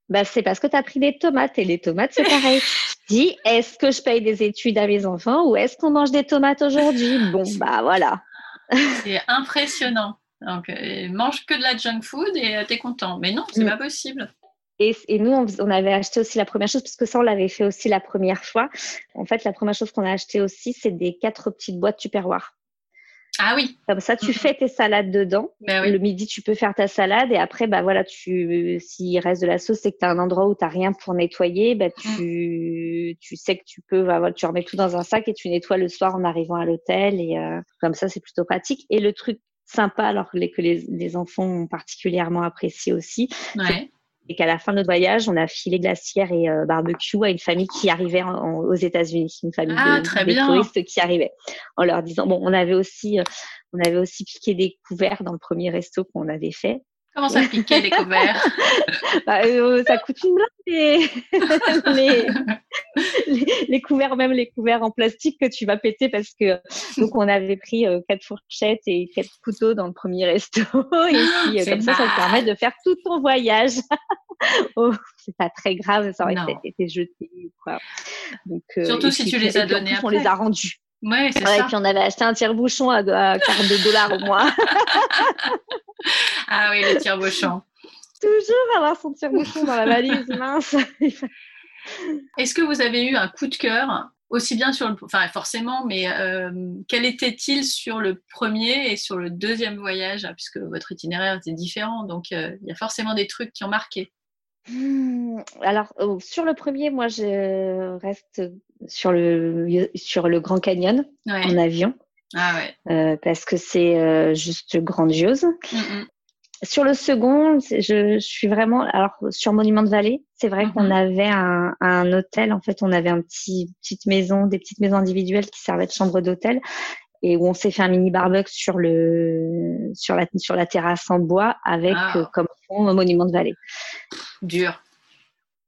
S1: bah, c'est parce que tu as pris des tomates et les tomates, c'est pareil. dis, est-ce que je paye des études à mes enfants ou est-ce qu'on mange des tomates aujourd'hui? Bon, bah voilà.
S3: c'est impressionnant. Donc, euh, mange que de la junk food et tu es content. Mais non, c'est mm. pas possible.
S1: Et, et, nous, on, avait acheté aussi la première chose, parce que ça, on l'avait fait aussi la première fois. En fait, la première chose qu'on a acheté aussi, c'est des quatre petites boîtes Tupperware.
S3: Ah oui.
S1: Comme ça, tu fais tes salades dedans.
S3: Ben
S1: Le midi, tu peux faire ta salade et après, bah voilà, tu, s'il reste de la sauce, c'est que tu as un endroit où tu n'as rien pour nettoyer, bah, tu, tu sais que tu peux, bah, tu remets tout dans un sac et tu nettoies le soir en arrivant à l'hôtel et euh, comme ça, c'est plutôt pratique. Et le truc sympa, alors que les, les enfants ont particulièrement apprécié aussi,
S3: ouais
S1: et qu'à la fin de notre voyage, on a filé glacière et euh, barbecue à une famille qui arrivait aux États-Unis, une famille
S3: ah,
S1: de, touristes qui arrivait, en leur disant bon, on avait aussi, euh, on avait aussi piqué des couverts dans le premier resto qu'on avait fait.
S3: Comment ça piquer les couverts
S1: bah, euh, Ça coûte une blinde les, les, couverts, même les couverts en plastique que tu vas péter parce que donc on avait pris quatre fourchettes et quatre couteaux dans le premier resto et puis comme ça, ça te permet de faire tout ton voyage. oh, c'est pas très grave, ça aurait peut-être été jeté. Quoi.
S3: Donc, euh, Surtout si tu les as donnés après.
S1: On les a rendus.
S3: Ouais, c'est ça.
S1: Et puis on avait acheté un tire-bouchon à, à 42 dollars au mois.
S3: Ah oui, le tire-bouchon.
S1: Toujours avoir son tire-bouchon dans la valise, mince.
S3: Est-ce que vous avez eu un coup de cœur aussi bien sur le, enfin forcément, mais euh, quel était-il sur le premier et sur le deuxième voyage, puisque votre itinéraire était différent, donc euh, il y a forcément des trucs qui ont marqué.
S1: Hmm, alors oh, sur le premier, moi je reste sur le sur le Grand Canyon en avion.
S3: Ah ouais.
S1: Euh, parce que c'est juste grandiose. Sur le second, je, je, suis vraiment alors sur Monument de Vallée. C'est vrai qu'on mhm. avait un, un, hôtel. En fait, on avait un petit petite maison, des petites maisons individuelles qui servaient de chambre d'hôtel et où on s'est fait un mini barbecue sur le sur la sur la terrasse en bois avec ah. euh, comme fond un monument de vallée.
S3: Dur.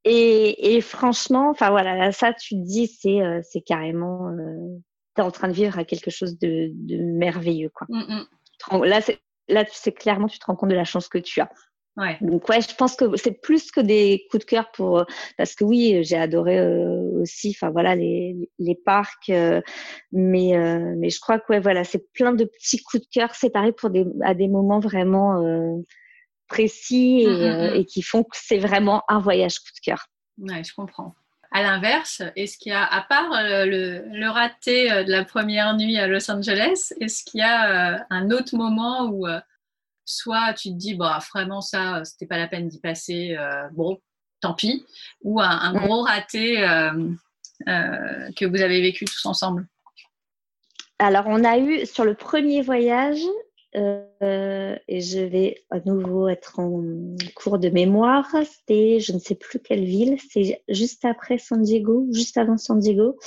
S1: Et, et franchement, enfin voilà, ça tu te dis c'est euh, c'est carrément euh, t'es en train de vivre à quelque chose de, de merveilleux quoi. Mm -mm. Là là, c'est clairement, tu te rends compte de la chance que tu as.
S3: Ouais.
S1: Donc ouais, je pense que c'est plus que des coups de cœur pour parce que oui, j'ai adoré euh, aussi, enfin voilà les, les parcs, euh, mais euh, mais je crois que ouais voilà, c'est plein de petits coups de cœur séparés pour des à des moments vraiment précis et, mmh, mmh, mmh. et, qui font que c'est vraiment un voyage coup de cœur.
S3: Ouais, je comprends. À l'inverse, est-ce qu'il y a, à part le, le, raté de la première nuit à Los Angeles, est-ce qu'il y a un autre moment où soit tu te dis, bah, vraiment, ça, c'était pas la peine d'y passer, euh, bon, tant pis, ou un, gros raté euh, euh, que vous avez vécu tous ensemble?
S1: Alors, on a eu sur le premier voyage, et je vais à nouveau être en cours de mémoire, c'était, je ne sais plus quelle ville, c'est juste après San Diego, juste avant San Diego,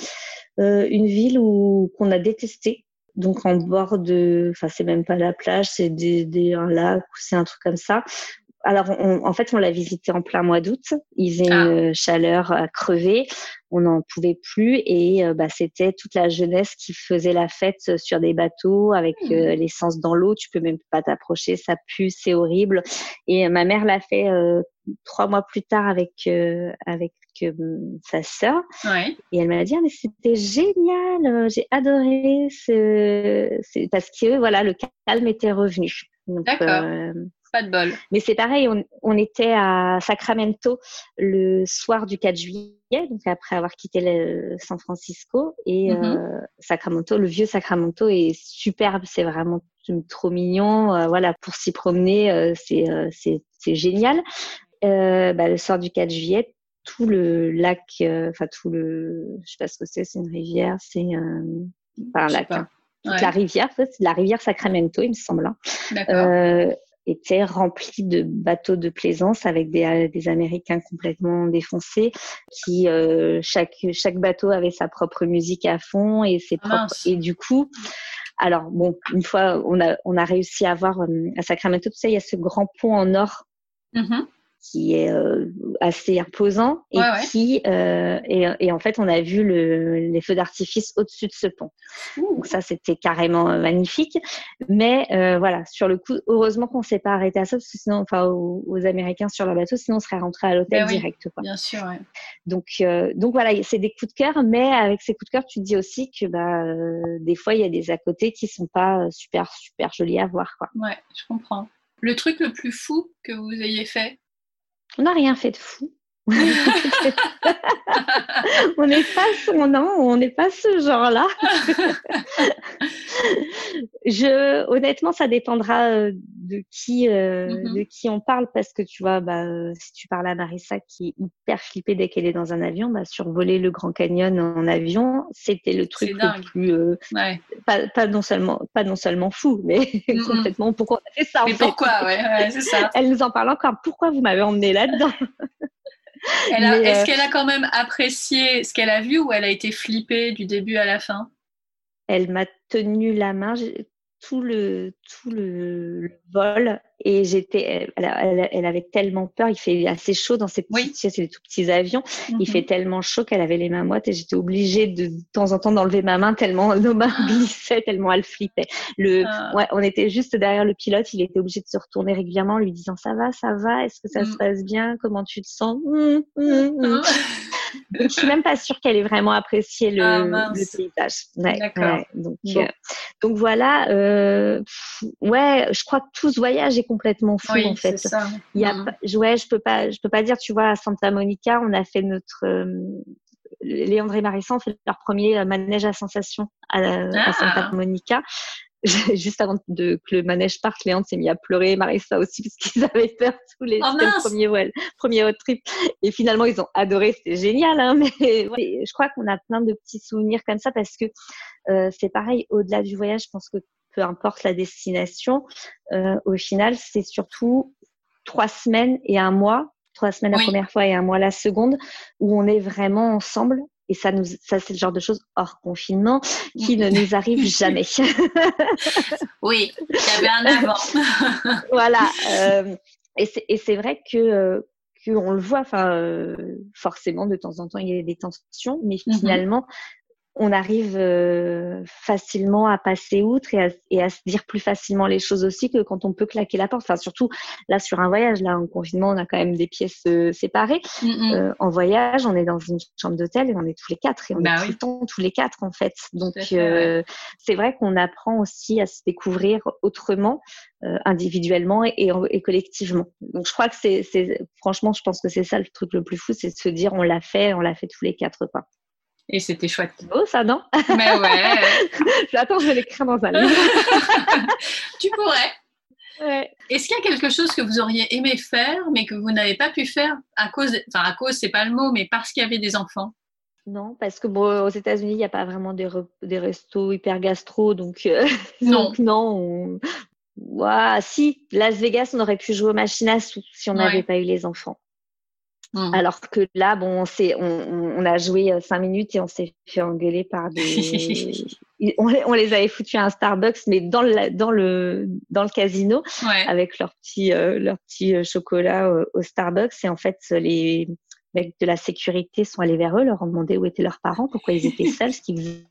S1: une ville où qu'on a détesté donc en bord de, enfin c'est même pas la plage, c'est des, un lac c'est un truc comme ça. Alors en fait on l'a visité en plein mois d'août. Il faisait ah. une chaleur à crever, on n'en pouvait plus et euh, bah, c'était toute la jeunesse qui faisait la fête sur des bateaux avec euh, l'essence dans l'eau. Tu peux même pas t'approcher, ça pue, c'est horrible. Et ma mère l'a fait euh, trois mois plus tard avec avec sa sœur. Et elle m'a dit, ah, mais c'était génial, euh, j'ai adoré ce, parce que voilà, le calme était revenu.
S3: D'accord. Euh, pas de bol.
S1: Mais c'est pareil, on, était à Sacramento le soir du 4 juillet, donc après avoir quitté le San Francisco. Et euh, mm-hmm. Sacramento, le vieux Sacramento est superbe, c'est vraiment trop mignon. voilà, pour s'y promener, c'est c'est génial. Bah, le soir du 4 juillet, tout le lac, euh, enfin tout le, je sais pas ce que c'est, c'est une rivière, c'est un, un lac. Hein. Toute la rivière, c'est la rivière Sacramento, il me semble, hein. Euh, était remplie de bateaux de plaisance avec des, euh, des Américains complètement défoncés, qui euh, chaque chaque bateau avait sa propre musique à fond et ses ah, propres et du coup. Alors bon, une fois on a on a réussi à voir à Sacramento, tu sais, il y a ce grand pont en or mm-hmm qui est euh, assez imposant et qui euh, et, et, en fait on a vu le, les feux d'artifice au-dessus de ce pont. Donc ça c'était carrément euh, magnifique. Mais voilà sur le coup heureusement qu'on s'est pas arrêté à ça parce que sinon enfin aux, Américains sur leur bateau sinon on serait rentré à l'hôtel ben direct. Quoi.
S3: Bien sûr. Ouais.
S1: Donc donc voilà c'est des coups de cœur mais avec ces coups de cœur tu te dis aussi que bah des fois il y a des à côté qui sont pas super super jolis à voir quoi.
S3: Ouais je comprends. Le truc le plus fou que vous ayez fait
S1: On n'a rien fait de fou. on n'est pas non, on n'est pas ce genre-là. je, honnêtement, ça dépendra euh, de qui, euh, mm-hmm. de qui on parle parce que tu vois, bah, si tu parles à Marissa qui est hyper flippée dès qu'elle est dans un avion, bah, survoler le Grand Canyon en avion, c'était le truc le plus, euh, pas, pas, non seulement, pas non seulement fou, mais mm-hmm. complètement pourquoi on a fait ça.
S3: Mais pourquoi, ouais, c'est ça.
S1: Elle nous en parle encore. Pourquoi vous m'avez emmené là-dedans?
S3: Est-ce qu'elle a quand même apprécié ce qu'elle a vu ou elle a été flippée du début à la fin?
S1: Elle m'a tenu la main tout le tout le, vol. Et j'étais elle, elle, avait tellement peur. Il fait assez chaud dans ces petits c'est des tout petits avions. Il mhm. fait tellement chaud qu'elle avait les mains moites et j'étais obligée de, de temps en temps d'enlever ma main tellement nos mains glissaient tellement elle flippait le ah. ouais, on était juste derrière le pilote. Il était obligé de se retourner régulièrement lui disant ça va ça va est-ce que ça se mm. passe bien? Comment tu te sens? Mmh, mmh. donc, je suis même pas sûre qu'elle ait vraiment apprécié le, ah, le paysage. Ouais, ouais. Donc, euh, donc voilà. Euh, ouais, je crois que tout ce voyage est complètement fou en fait. Ça. Il y a, mm. ouais, je peux pas, je peux pas dire. Tu vois, à Santa Monica, on a fait notre euh, Léandre et Marissa ont fait leur premier manège à sensation à, à Santa ah. Monica. Juste avant de, que le manège parte, Léandre s'est mis à pleurer, Marissa aussi, parce qu'ils avaient peur tous les oh, le premier road trip. Et finalement, ils ont adoré, c'était génial. Hein, mais je crois qu'on a plein de petits souvenirs comme ça parce que euh, c'est pareil, au-delà du voyage, je pense que peu importe la destination, euh, au final, c'est surtout trois semaines et un mois trois semaines la première fois et un mois la seconde, où on est vraiment ensemble et ça, nous, ça c'est le genre de choses hors confinement qui ne nous arrive jamais.
S3: oui, il y avait un avant.
S1: voilà. Euh, et c'est vrai que euh, qu'on le voit, enfin, euh, forcément, de temps en temps, il y a des tensions, mais mm-hmm. finalement, on arrive euh, facilement à passer outre et à, et à, se dire plus facilement les choses aussi que quand on peut claquer la porte. Enfin, surtout là sur un voyage, là en confinement, on a quand même des pièces euh, séparées. Euh, en voyage, on est dans une chambre d'hôtel et on est tous les quatre et on bah est tout le temps tous les quatre en fait. Donc c'est vrai qu'on apprend aussi à se découvrir autrement, individuellement et, et, collectivement. Donc je crois que c'est franchement, je pense que c'est ça le truc le plus fou, c'est de se dire on l'a fait, on l'a fait tous les quatre quoi.
S3: Et c'était chouette.
S1: Oh, ça, non?
S3: Mais ouais.
S1: Attends, je vais l'écrire dans un livre.
S3: tu pourrais. Ouais. Est-ce qu'il y a quelque chose que vous auriez aimé faire, mais que vous n'avez pas pu faire à cause, enfin à cause, c'est pas le mot, mais parce qu'il y avait des enfants?
S1: Non, parce que bon, aux États-Unis, il n'y a pas vraiment des, des restos hyper gastro, donc euh, non, donc, non. si Las Vegas, on aurait pu jouer aux machines à sous si on n'avait pas eu les enfants. Mmh. Alors que là, bon, on, on, on, a joué euh, cinq minutes et on s'est fait engueuler par des. on, on, les avait foutus à un Starbucks, mais dans le dans le dans le casino, avec leur petit euh, leur petit euh, chocolat au Starbucks. Et en fait, les mecs de la sécurité sont allés vers eux, leur ont demandé où étaient leurs parents, pourquoi ils étaient seuls, ce qu'ils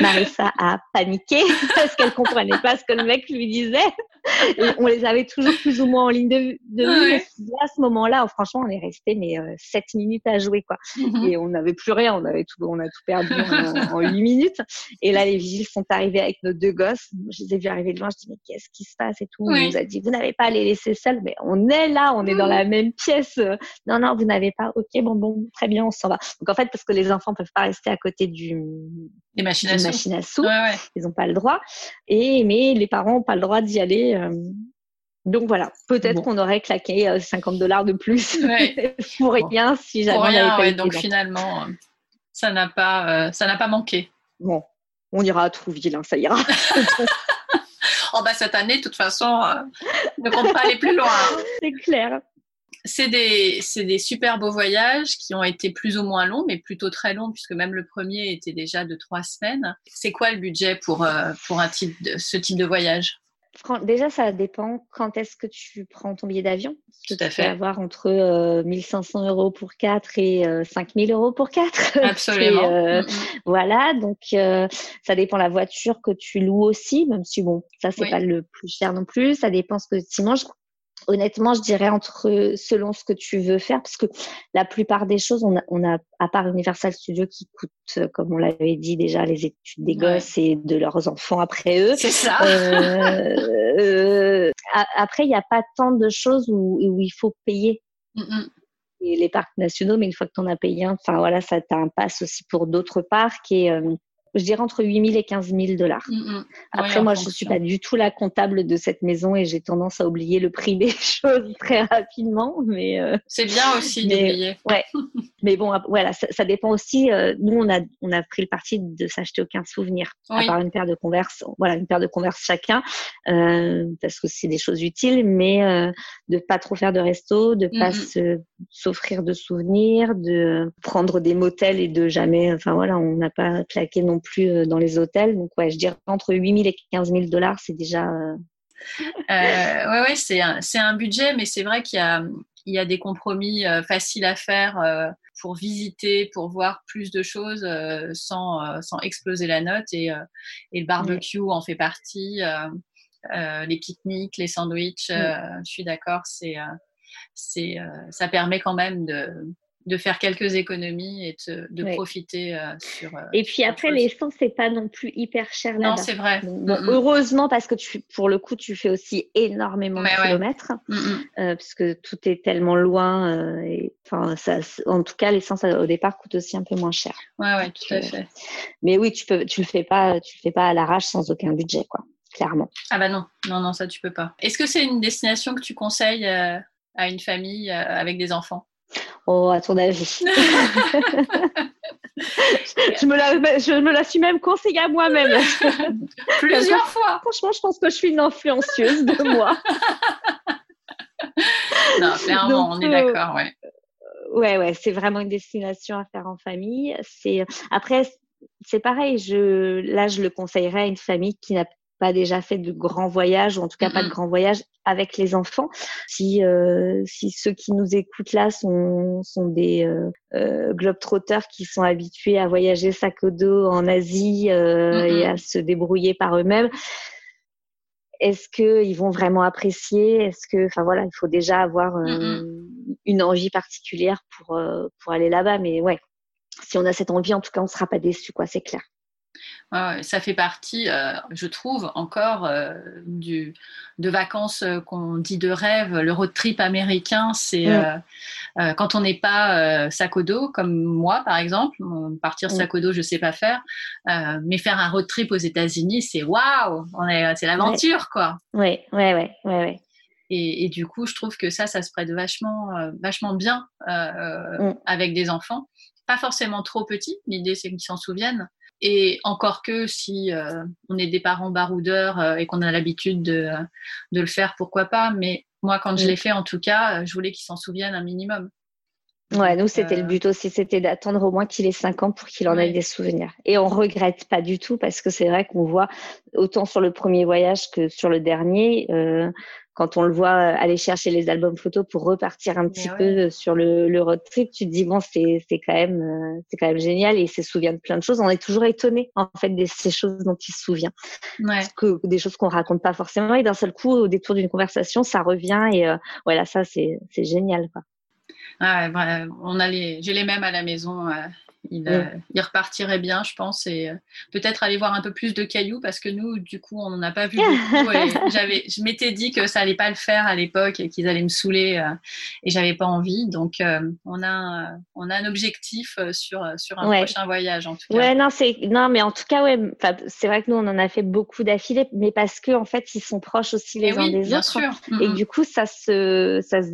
S1: Marissa a paniqué parce qu'elle comprenait pas ce que le mec lui disait. Et on les avait toujours plus ou moins en ligne de, de vue. À ce moment-là, franchement, on est resté mais euh, sept minutes à jouer quoi. Mhm. Et on n'avait plus rien, on avait tout, on a tout perdu en, huit minutes. Et là, les vigiles sont arrivés avec nos deux gosses. Je les ai vus arriver de loin. Je dis mais qu'est-ce qui se passe et tout? On nous a dit vous n'avez pas à les laisser seuls. Mais on est là, on est dans la même pièce. Non non, vous n'avez pas. Ok bon bon très bien, on s'en va. Donc en fait parce que les enfants peuvent pas rester à côté du
S3: les machines à
S1: sous. sous. Ils n'ont pas le droit. Et mais les parents n'ont pas le droit d'y aller. Euh. donc voilà, peut-être qu'on aurait claqué 50 euh, dollars de plus pour rien si jamais
S3: rien, ouais, Donc finalement, euh, ça n'a pas, ça n'a pas manqué.
S1: Bon, on ira à Trouville, hein, ça ira.
S3: oh bah cette année, de toute façon, ne compte pas aller plus loin.
S1: C'est clair
S3: c'est des, des, super beaux voyages qui ont été plus ou moins longs, mais plutôt très longs, puisque même le premier était déjà de trois semaines. C'est quoi le budget pour, euh, pour un type de, ce type de voyage?
S1: Déjà, ça dépend quand est-ce que tu prends ton billet d'avion.
S3: Tout à
S1: tu
S3: fait.
S1: peux avoir entre euh, 1500 euros pour 4 et euh, 5000 euros pour 4.
S3: Absolument.
S1: euh,
S3: Mm, mm.
S1: voilà, donc euh, ça dépend la voiture que tu loues aussi, même si bon, ça c'est
S3: Oui.
S1: pas le plus cher non plus. Ça dépend ce que tu manges. Honnêtement, je dirais entre selon ce que tu veux faire, parce que la plupart des choses, on a, on a à part Universal Studios qui coûte, euh, comme on l'avait dit déjà, les études des
S3: Ouais.
S1: gosses et de leurs enfants après eux.
S3: C'est ça.
S1: Euh, euh, a- après, il n'y a pas tant de choses où, où il faut payer
S3: Mm,
S1: les les parcs nationaux, mais une fois que tu en as payé un, enfin voilà, ça t'a un pass aussi pour d'autres parcs et euh, je dirais entre 8 000 et 15 000 dollars.
S3: Mm, mm.
S1: Après, moi, je
S3: fonction.
S1: suis pas du tout la comptable de cette maison et j'ai tendance à oublier le prix des choses très rapidement, mais euh,
S3: C'est bien aussi d'oublier.
S1: mais bon, voilà, ça, ça dépend aussi. euh, nous, on a on a pris le parti de s'acheter aucun souvenir,
S3: Oui.
S1: à part une paire de Converse. Voilà, une paire de Converse chacun, euh, parce que c'est des choses utiles, mais de pas trop faire de resto, de pas
S3: Mhm.
S1: se s'offrir de souvenirs, de prendre des motels et de jamais. Enfin voilà, on n'a pas claqué non plus euh, dans les hôtels. Donc ouais, je dirais entre 8 000 et 15 000 dollars, c'est déjà. euh,
S3: Euh, ouais, ouais, c'est un, un budget, mais c'est vrai qu'il y a, il y a des compromis euh, faciles à faire euh, pour visiter, pour voir plus de choses sans, sans exploser la note. Et, et le barbecue en fait partie, les pique-niques, les sandwichs. euh, je suis d'accord, c'est, ça permet quand même de, de faire quelques économies et de, de
S1: Ouais.
S3: profiter euh, sur. euh,
S1: Et puis
S3: sur
S1: après, l'essence, c'est pas non plus hyper cher
S3: Non, c'est vrai.
S1: Donc, bon,
S3: Mm, mm.
S1: heureusement parce que tu, pour le coup, tu fais aussi énormément de
S3: ouais.
S1: kilomètres,
S3: Mm, mm.
S1: euh, puisque tout est tellement loin. euh, et, enfin, ça, en tout cas, l'essence au départ coûte aussi un peu moins cher.
S3: Ouais, ouais, tout à fait.
S1: Mais oui, tu peux, tu le fais pas, tu le fais pas à l'arrache sans aucun budget, quoi. Clairement.
S3: Ah bah non, non, non, ça tu peux pas. Est-ce que c'est une destination que tu conseilles à une famille avec des enfants?
S1: Oh, à ton avis. je me la, je me la suis même conseillée à moi-même.
S3: Plusieurs fois
S1: Franchement, je pense que je suis une influencieuse de moi.
S3: Non, clairement,
S1: Donc,
S3: on est
S1: euh,
S3: d'accord, ouais.
S1: Ouais, ouais, c'est vraiment une destination à faire en famille. C'est après, c'est pareil. Je là, je le conseillerais à une famille qui n'a pas déjà fait de grands voyages ou en tout cas pas de grands voyages avec les enfants. Si euh, si ceux qui nous écoutent là sont sont des euh, euh, globetrotters qui sont habitués à voyager sac au dos en Asie euh, et à se débrouiller par eux-mêmes. Est-ce qu'ils vont vraiment apprécier? Est-ce que, enfin voilà, il faut déjà avoir euh, une envie particulière pour euh, pour aller là-bas. Mais ouais, si on a cette envie, en tout cas, on sera pas déçu, quoi. C'est clair.
S3: Ça fait partie, euh, je trouve, encore euh, du, de vacances euh, qu'on dit de rêve. Le road trip américain, c'est
S1: Mm.
S3: quand on n'est pas sac au dos, comme moi par exemple. Partir
S1: Mm.
S3: sac au dos, je sais pas faire. Mais faire un road trip aux États-Unis, c'est waouh c'est l'aventure, quoi.
S1: Ouais, ouais, ouais.
S3: Et, et du coup, je trouve que ça, ça se prête vachement, vachement bien
S1: Mm.
S3: avec des enfants. Pas forcément trop petits, l'idée c'est qu'ils s'en souviennent. Et encore que si euh, on est des parents baroudeurs euh, et qu'on a l'habitude de, de le faire, pourquoi pas. Mais moi, quand je
S1: Mm.
S3: l'ai fait, en tout cas, euh, je voulais qu'ils s'en souviennent un minimum.
S1: Ouais, nous, c'était
S3: Euh,
S1: le but aussi, c'était d'attendre au moins qu'il ait 5 ans pour qu'il en
S3: Ouais.
S1: ait des souvenirs. Et on regrette pas du tout parce que c'est vrai qu'on voit autant sur le premier voyage que sur le dernier, euh, quand on le voit aller chercher les albums photos pour repartir un petit
S3: ouais.
S1: peu sur le, le road trip, tu te dis bon, c'est c'est quand même euh, c'est quand même génial et il se souvient de plein de choses. On est toujours étonné en fait de ces choses dont il se souvient,
S3: Ouais.
S1: que des choses qu'on raconte pas forcément et d'un seul coup au détour d'une conversation, ça revient et euh, voilà, ça c'est c'est génial quoi.
S3: Ah ouais, on a les, j'ai les mêmes à la maison. euh, il, euh, il repartirait bien, je pense, et euh, peut-être aller voir un peu plus de cailloux parce que nous, du coup, on n'en a pas vu beaucoup. et j'avais, je m'étais dit que ça allait pas le faire à l'époque et qu'ils allaient me saouler euh, et j'avais pas envie. Donc, euh, on a, on a un objectif euh, sur sur un
S1: Ouais.
S3: prochain voyage en tout cas.
S1: Ouais, non, c'est non, mais en tout cas, ouais, c'est vrai que nous on en a fait beaucoup d'affilée, mais parce que en fait, ils sont proches aussi les
S3: Et
S1: uns
S3: oui,
S1: des
S3: bien
S1: autres,
S3: sûr. Mm,
S1: et du coup, ça se, ça se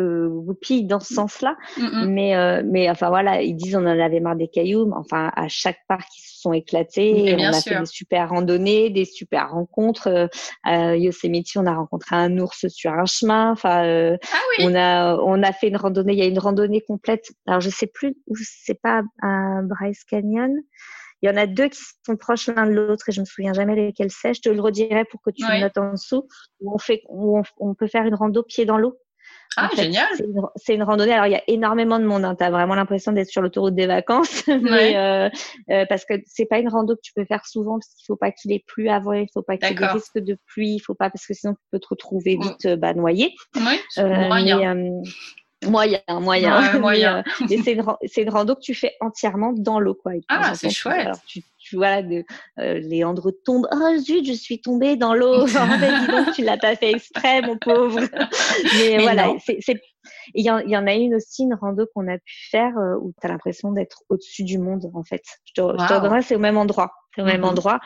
S1: goupille dans ce sens-là.
S3: mm, mm.
S1: Mais, euh, mais enfin voilà, ils disent on en avait marre des cailloux. mais Enfin, à chaque parc, ils se sont éclatés. On a
S3: sûr.
S1: fait des super randonnées, des super rencontres. Euh, à Yosemite, on a rencontré un ours sur un chemin. Enfin, euh,
S3: Ah oui.
S1: on a on a fait une randonnée. Il y a une randonnée complète. Alors je sais plus où c'est pas à Bryce Canyon. Il y en a deux qui sont proches l'un de l'autre et je me souviens jamais lesquels c'est. Je te le redirai pour que tu notes en dessous. Où on fait, où on, peut faire une rando pied dans l'eau.
S3: Ah, génial!
S1: C'est une, randonnée. Alors, il y a énormément de monde. Hein. Tu as vraiment l'impression d'être sur l'autoroute des vacances. mais, euh, euh, parce que c'est pas une rando que tu peux faire souvent parce qu'il faut pas qu'il ait plu avant, il faut pas qu'il y ait des risques de pluie, il faut pas parce que sinon tu peux te retrouver mm. vite bah, noyé.
S3: Oui, euh, moyen.
S1: moyen, moyen. moyen. c'est une, une, rando que tu fais entièrement dans l'eau, quoi.
S3: Ah, c'est chouette. Alors,
S1: tu, tu vois, de, euh, Léandre tombe. Oh zut, je suis tombée dans l'eau. en fait, dis donc, tu l'as pas fait exprès, mon pauvre. Mais, voilà, c'est, il y, en, a une aussi, une rando qu'on a pu faire euh, où tu as l'impression d'être au-dessus du monde, en fait. Je te, wow. c'est au même endroit. C'est au même mm-hmm. endroit.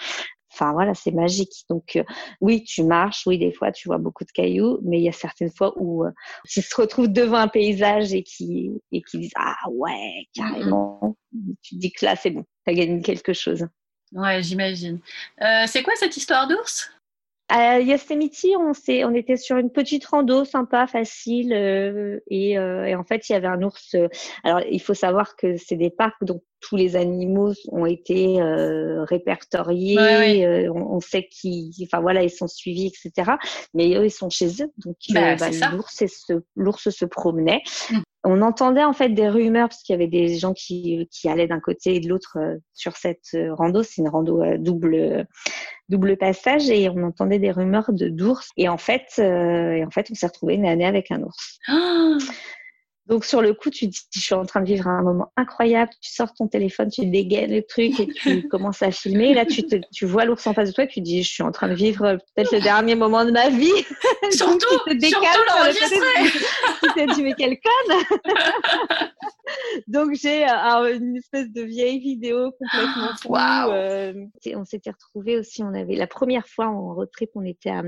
S1: Enfin voilà, c'est magique. Donc euh, oui, tu marches, oui, des fois tu vois beaucoup de cailloux, mais il y a certaines fois où euh, tu te retrouves devant un paysage et qui et qui disent ah ouais carrément, tu dis que là c'est bon, tu as gagné quelque chose.
S3: Ouais, j'imagine. Euh, c'est quoi cette histoire d'ours?
S1: À Yosemite, on, on était sur une petite rando sympa, facile, euh, et, euh, et, en fait, il y avait un ours. Euh, alors, il faut savoir que c'est des parcs dont tous les animaux ont été euh, répertoriés. On, sait qu'ils, enfin voilà, ils sont suivis, etc. Mais eux, ils sont chez eux, donc bah, bah, l'ours, l'ours se promenait. Mmh on entendait en fait des rumeurs parce qu'il y avait des gens qui, qui allaient d'un côté et de l'autre euh, sur cette euh, rando. C'est une rando euh, double double passage et on entendait des rumeurs de d'ours. Et en fait, et en fait, on s'est retrouvé une année avec un ours. Oh donc sur le coup, tu dis, je suis en train de vivre un moment incroyable. Tu sors ton téléphone, tu dégaines le truc et tu commences à filmer. Et là, tu, te, tu vois l'ours en face de toi et tu dis, je suis en train de vivre peut-être le dernier moment de ma vie.
S3: Surtout, Donc, tu te surtout l'enregistrer.
S1: Tu t'es dit, mais quelle conne Donc j'ai euh, une espèce de vieille vidéo complètement
S3: wow.
S1: euh, on s'était retrouvés aussi, on avait la première fois en road trip, on était à,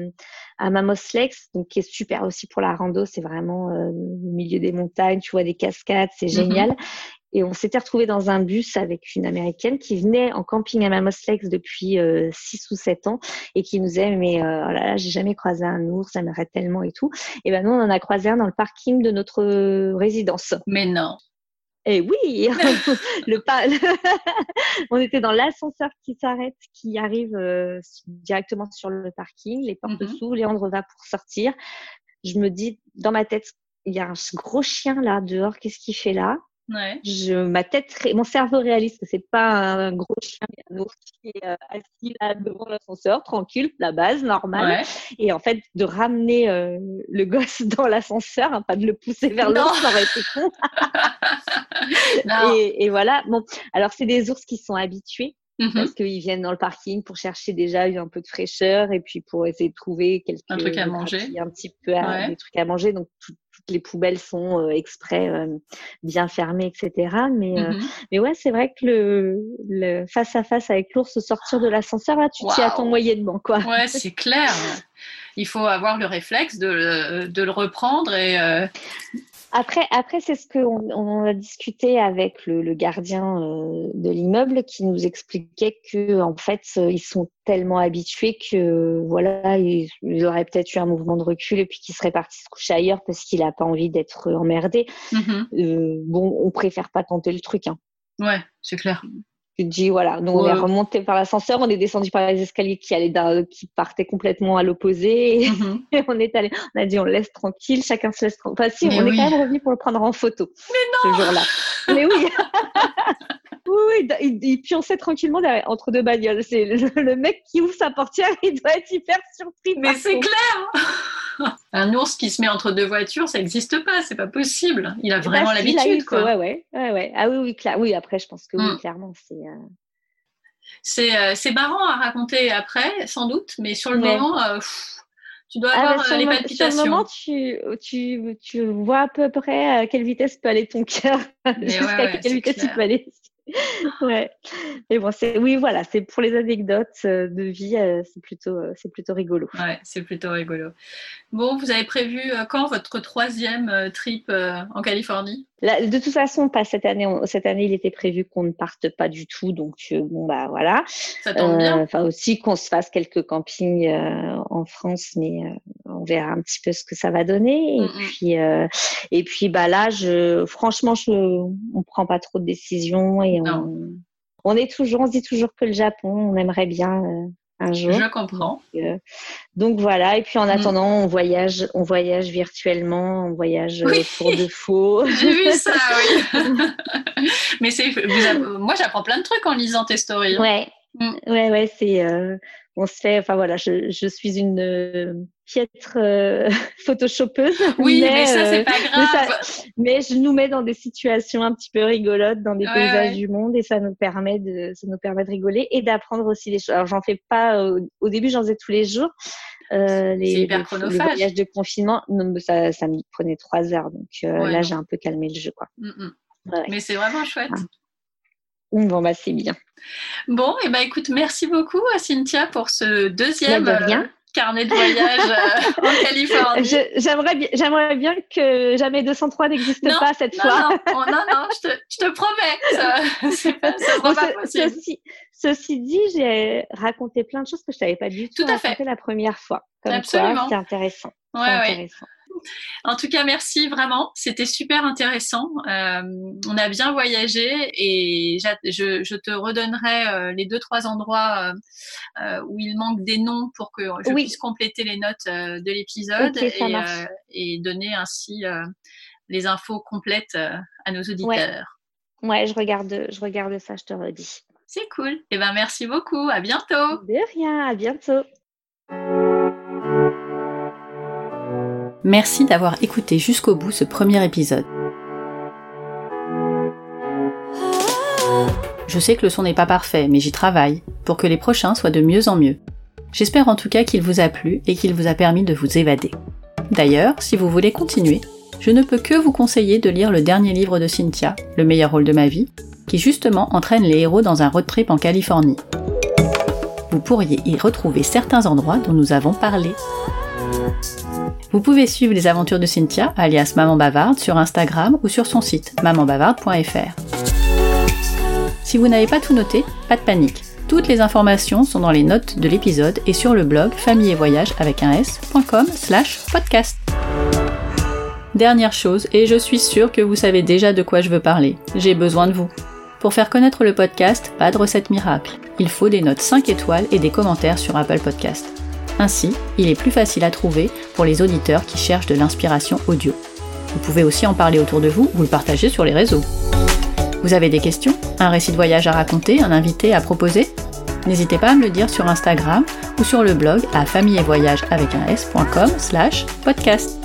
S1: à Mamoslex, donc qui est super aussi pour la rando. C'est vraiment euh, au milieu des montagnes, tu vois des cascades, c'est mm-hmm. génial. Et on s'était retrouvé dans un bus avec une américaine qui venait en camping à Mamoslex depuis 6 euh, ou 7 ans et qui nous disait mais euh, oh là là, j'ai jamais croisé un ours, ça m'arrête tellement et tout. Et ben nous on en a croisé un dans le parking de notre résidence.
S3: Mais non.
S1: Et oui, le pas. on était dans l'ascenseur qui s'arrête, qui arrive euh, directement sur le parking, les portes mm-hmm. s'ouvrent, Léandre va pour sortir. Je me dis dans ma tête, il y a un gros chien là dehors, qu'est-ce qu'il fait là?
S3: Ouais.
S1: Je, ma tête, mon cerveau réalise que c'est pas un gros chien, mais un ours qui est euh, assis là devant l'ascenseur, tranquille, la base, normale. Et en fait, de ramener euh, le gosse dans l'ascenseur, hein, pas de le pousser vers l'ours, ça aurait été con. et, et, voilà. Bon, alors c'est des ours qui sont habitués. Mm-hmm. Parce qu'ils viennent dans le parking pour chercher déjà un peu de fraîcheur et puis pour essayer de trouver quelque
S3: un truc à manger,
S1: un petit peu des trucs à manger. Donc toutes les poubelles sont euh, exprès euh, bien fermées, etc. Mais euh, mm-hmm. mais ouais, c'est vrai que le, le, face à face avec l'ours, sortir de l'ascenseur là, tu t'y attends moyennement quoi.
S3: Ouais, c'est clair. Il faut avoir le réflexe de, de le reprendre et
S1: après, après c'est ce qu'on on a discuté avec le, le gardien euh, de l'immeuble qui nous expliquait que en fait euh, ils sont tellement habitués que voilà ils, auraient peut-être eu un mouvement de recul et puis qu'ils seraient partis se coucher ailleurs parce qu'il a pas envie d'être emmerdé. Mm-hmm. Euh, bon, on préfère pas tenter le truc. Hein.
S3: Ouais, c'est clair.
S1: Tu te dis, voilà, donc on est remonté par l'ascenseur, on est descendu par les escaliers qui allaient qui partaient complètement à l'opposé. Mhm. Et on est allé, on a dit, on laisse tranquille, chacun se laisse tranquille. Enfin, si, on est quand même revenu pour le prendre en photo.
S3: Mais non!
S1: Ce jour-là. Mais oui! oui, il, il, pionçait tranquillement derrière, entre deux bagnoles. C'est le, mec qui ouvre sa portière, il doit être hyper surpris.
S3: Mais c'est clair! un ours qui se met entre deux voitures, ça n'existe pas, c'est pas possible. Il a bah, vraiment l'habitude.
S1: quoi. Ouais, ouais, ouais, Ah oui, oui, oui, après, je pense que oui, mm. clairement, c'est. Euh,
S3: c'est, c'est marrant à raconter après, sans doute, mais sur le moment, euh, tu dois ah, avoir bah, les palpitations.
S1: Sur le moment, tu, tu, tu vois à peu près à quelle vitesse peut aller ton cœur, jusqu'à quelle vitesse il peut aller ouais. Et bon, c'est oui, voilà, c'est pour les anecdotes euh, de vie, euh, c'est plutôt, euh, c'est plutôt rigolo.
S3: Ouais, c'est plutôt rigolo. Bon, vous avez prévu quand votre troisième trip en Californie?
S1: De toute façon, pas cette année. cette année, il était prévu qu'on ne parte pas du tout, donc bon bah voilà.
S3: Ça tombe bien.
S1: Enfin aussi qu'on se fasse quelques campings en France, mais on verra un petit peu ce que ça va donner. Et puis et puis bah là, je franchement, je on prend pas trop de décisions et on, on est toujours, on se dit toujours que le Japon, on aimerait bien un jour.
S3: Je comprends.
S1: Donc, voilà. Et puis en mm. attendant, on voyage, on voyage virtuellement, on voyage pour de faux.
S3: J'ai vu ça, oui. Mais c'est, moi, j'apprends plein de trucs en lisant tes stories.
S1: Ouais. Mm. Ouais, ouais, c'est on se fait, enfin voilà, je, je suis une euh, piètre euh, photoshoppeuse.
S3: Oui, mais, ça c'est euh, pas grave.
S1: Mais, je nous mets dans des situations un petit peu rigolotes, dans des paysages du monde, et ça nous permet de, ça nous permet de rigoler et d'apprendre aussi des choses. Alors j'en fais pas au, début, j'en faisais tous les jours.
S3: Euh, les, hyper les,
S1: voyages de confinement, non, ça, ça me prenait trois heures, donc là j'ai un peu calmé le jeu, quoi. Mm,
S3: mm. Mais c'est vraiment chouette. Ah.
S1: Bon, bah, c'est bien.
S3: Bon, et eh ben, écoute, merci beaucoup, Cynthia, pour ce deuxième euh, carnet de voyage euh, en Californie.
S1: J'aimerais bien, j'aimerais bien que jamais 203 n'existe pas cette fois.
S3: Non, oh, non, non, je te, je te promets, ça, pas, sera pas possible.
S1: Ceci, dit, j'ai raconté plein de choses que je savais pas du tout,
S3: tout à fait.
S1: la première fois. Comme
S3: Absolument.
S1: C'est intéressant.
S3: Ouais, intéressant. En tout cas, merci vraiment. C'était super intéressant. Euh, on a bien voyagé et je, te redonnerai euh, les deux trois endroits euh, où il manque des noms pour que je puisse compléter les notes de l'épisode et, donner ainsi les infos complètes à nos auditeurs.
S1: Ouais. je regarde, je regarde ça, je te redis.
S3: C'est cool. Eh ben merci beaucoup. À bientôt.
S1: De rien. À bientôt.
S3: Merci d'avoir écouté jusqu'au bout ce premier épisode. Je sais que le son n'est pas parfait, mais j'y travaille, pour que les prochains soient de mieux en mieux. J'espère en tout cas qu'il vous a plu et qu'il vous a permis de vous évader. D'ailleurs, si vous voulez continuer, je ne peux que vous conseiller de lire le dernier livre de Cynthia, Le meilleur rôle de ma vie, qui justement entraîne les héros dans un road trip en Californie. Vous pourriez y retrouver certains endroits dont nous avons parlé. Vous pouvez suivre les aventures de Cynthia, alias Maman Bavarde, sur Instagram ou sur son site mamanbavarde.fr. Si vous n'avez pas tout noté, pas de panique. Toutes les informations sont dans les notes de l'épisode et sur le blog famille et voyage avec un s.com slash podcast. Dernière chose, et je suis sûre que vous savez déjà de quoi je veux parler. J'ai besoin de vous. Pour faire connaître le podcast, pas de recette miracle. Il faut des notes 5 étoiles et des commentaires sur Apple Podcast. Ainsi, il est plus facile à trouver pour les auditeurs qui cherchent de l'inspiration audio. Vous pouvez aussi en parler autour de vous ou le partager sur les réseaux. Vous avez des questions Un récit de voyage à raconter Un invité à proposer? N'hésitez pas à me le dire sur Instagram ou sur le blog à famillevoyage avec un s.com slash podcast.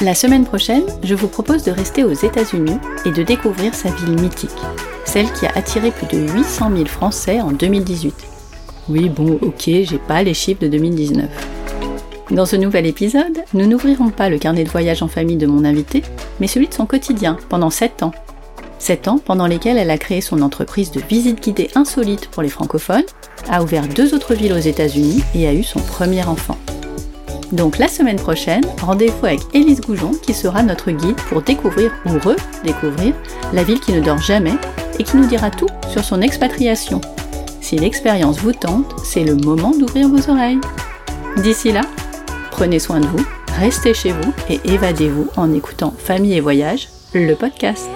S3: La semaine prochaine, je vous propose de rester aux États-Unis et de découvrir sa ville mythique, celle qui a attiré plus de 800 000 Français en 2018. Oui, bon, ok, j'ai pas les chiffres de 2019. Dans ce nouvel épisode, nous n'ouvrirons pas le carnet de voyage en famille de mon invité, mais celui de son quotidien pendant 7 ans. 7 ans pendant lesquels elle a créé son entreprise de visite guidée insolite pour les francophones, a ouvert deux autres villes aux États-Unis et a eu son premier enfant. Donc la semaine prochaine, rendez-vous avec Élise Goujon qui sera notre guide pour découvrir ou redécouvrir la ville qui ne dort jamais et qui nous dira tout sur son expatriation si l'expérience vous tente, c'est le moment d'ouvrir vos oreilles. D'ici là, prenez soin de vous, restez chez vous et évadez-vous en écoutant Famille et Voyage, le podcast.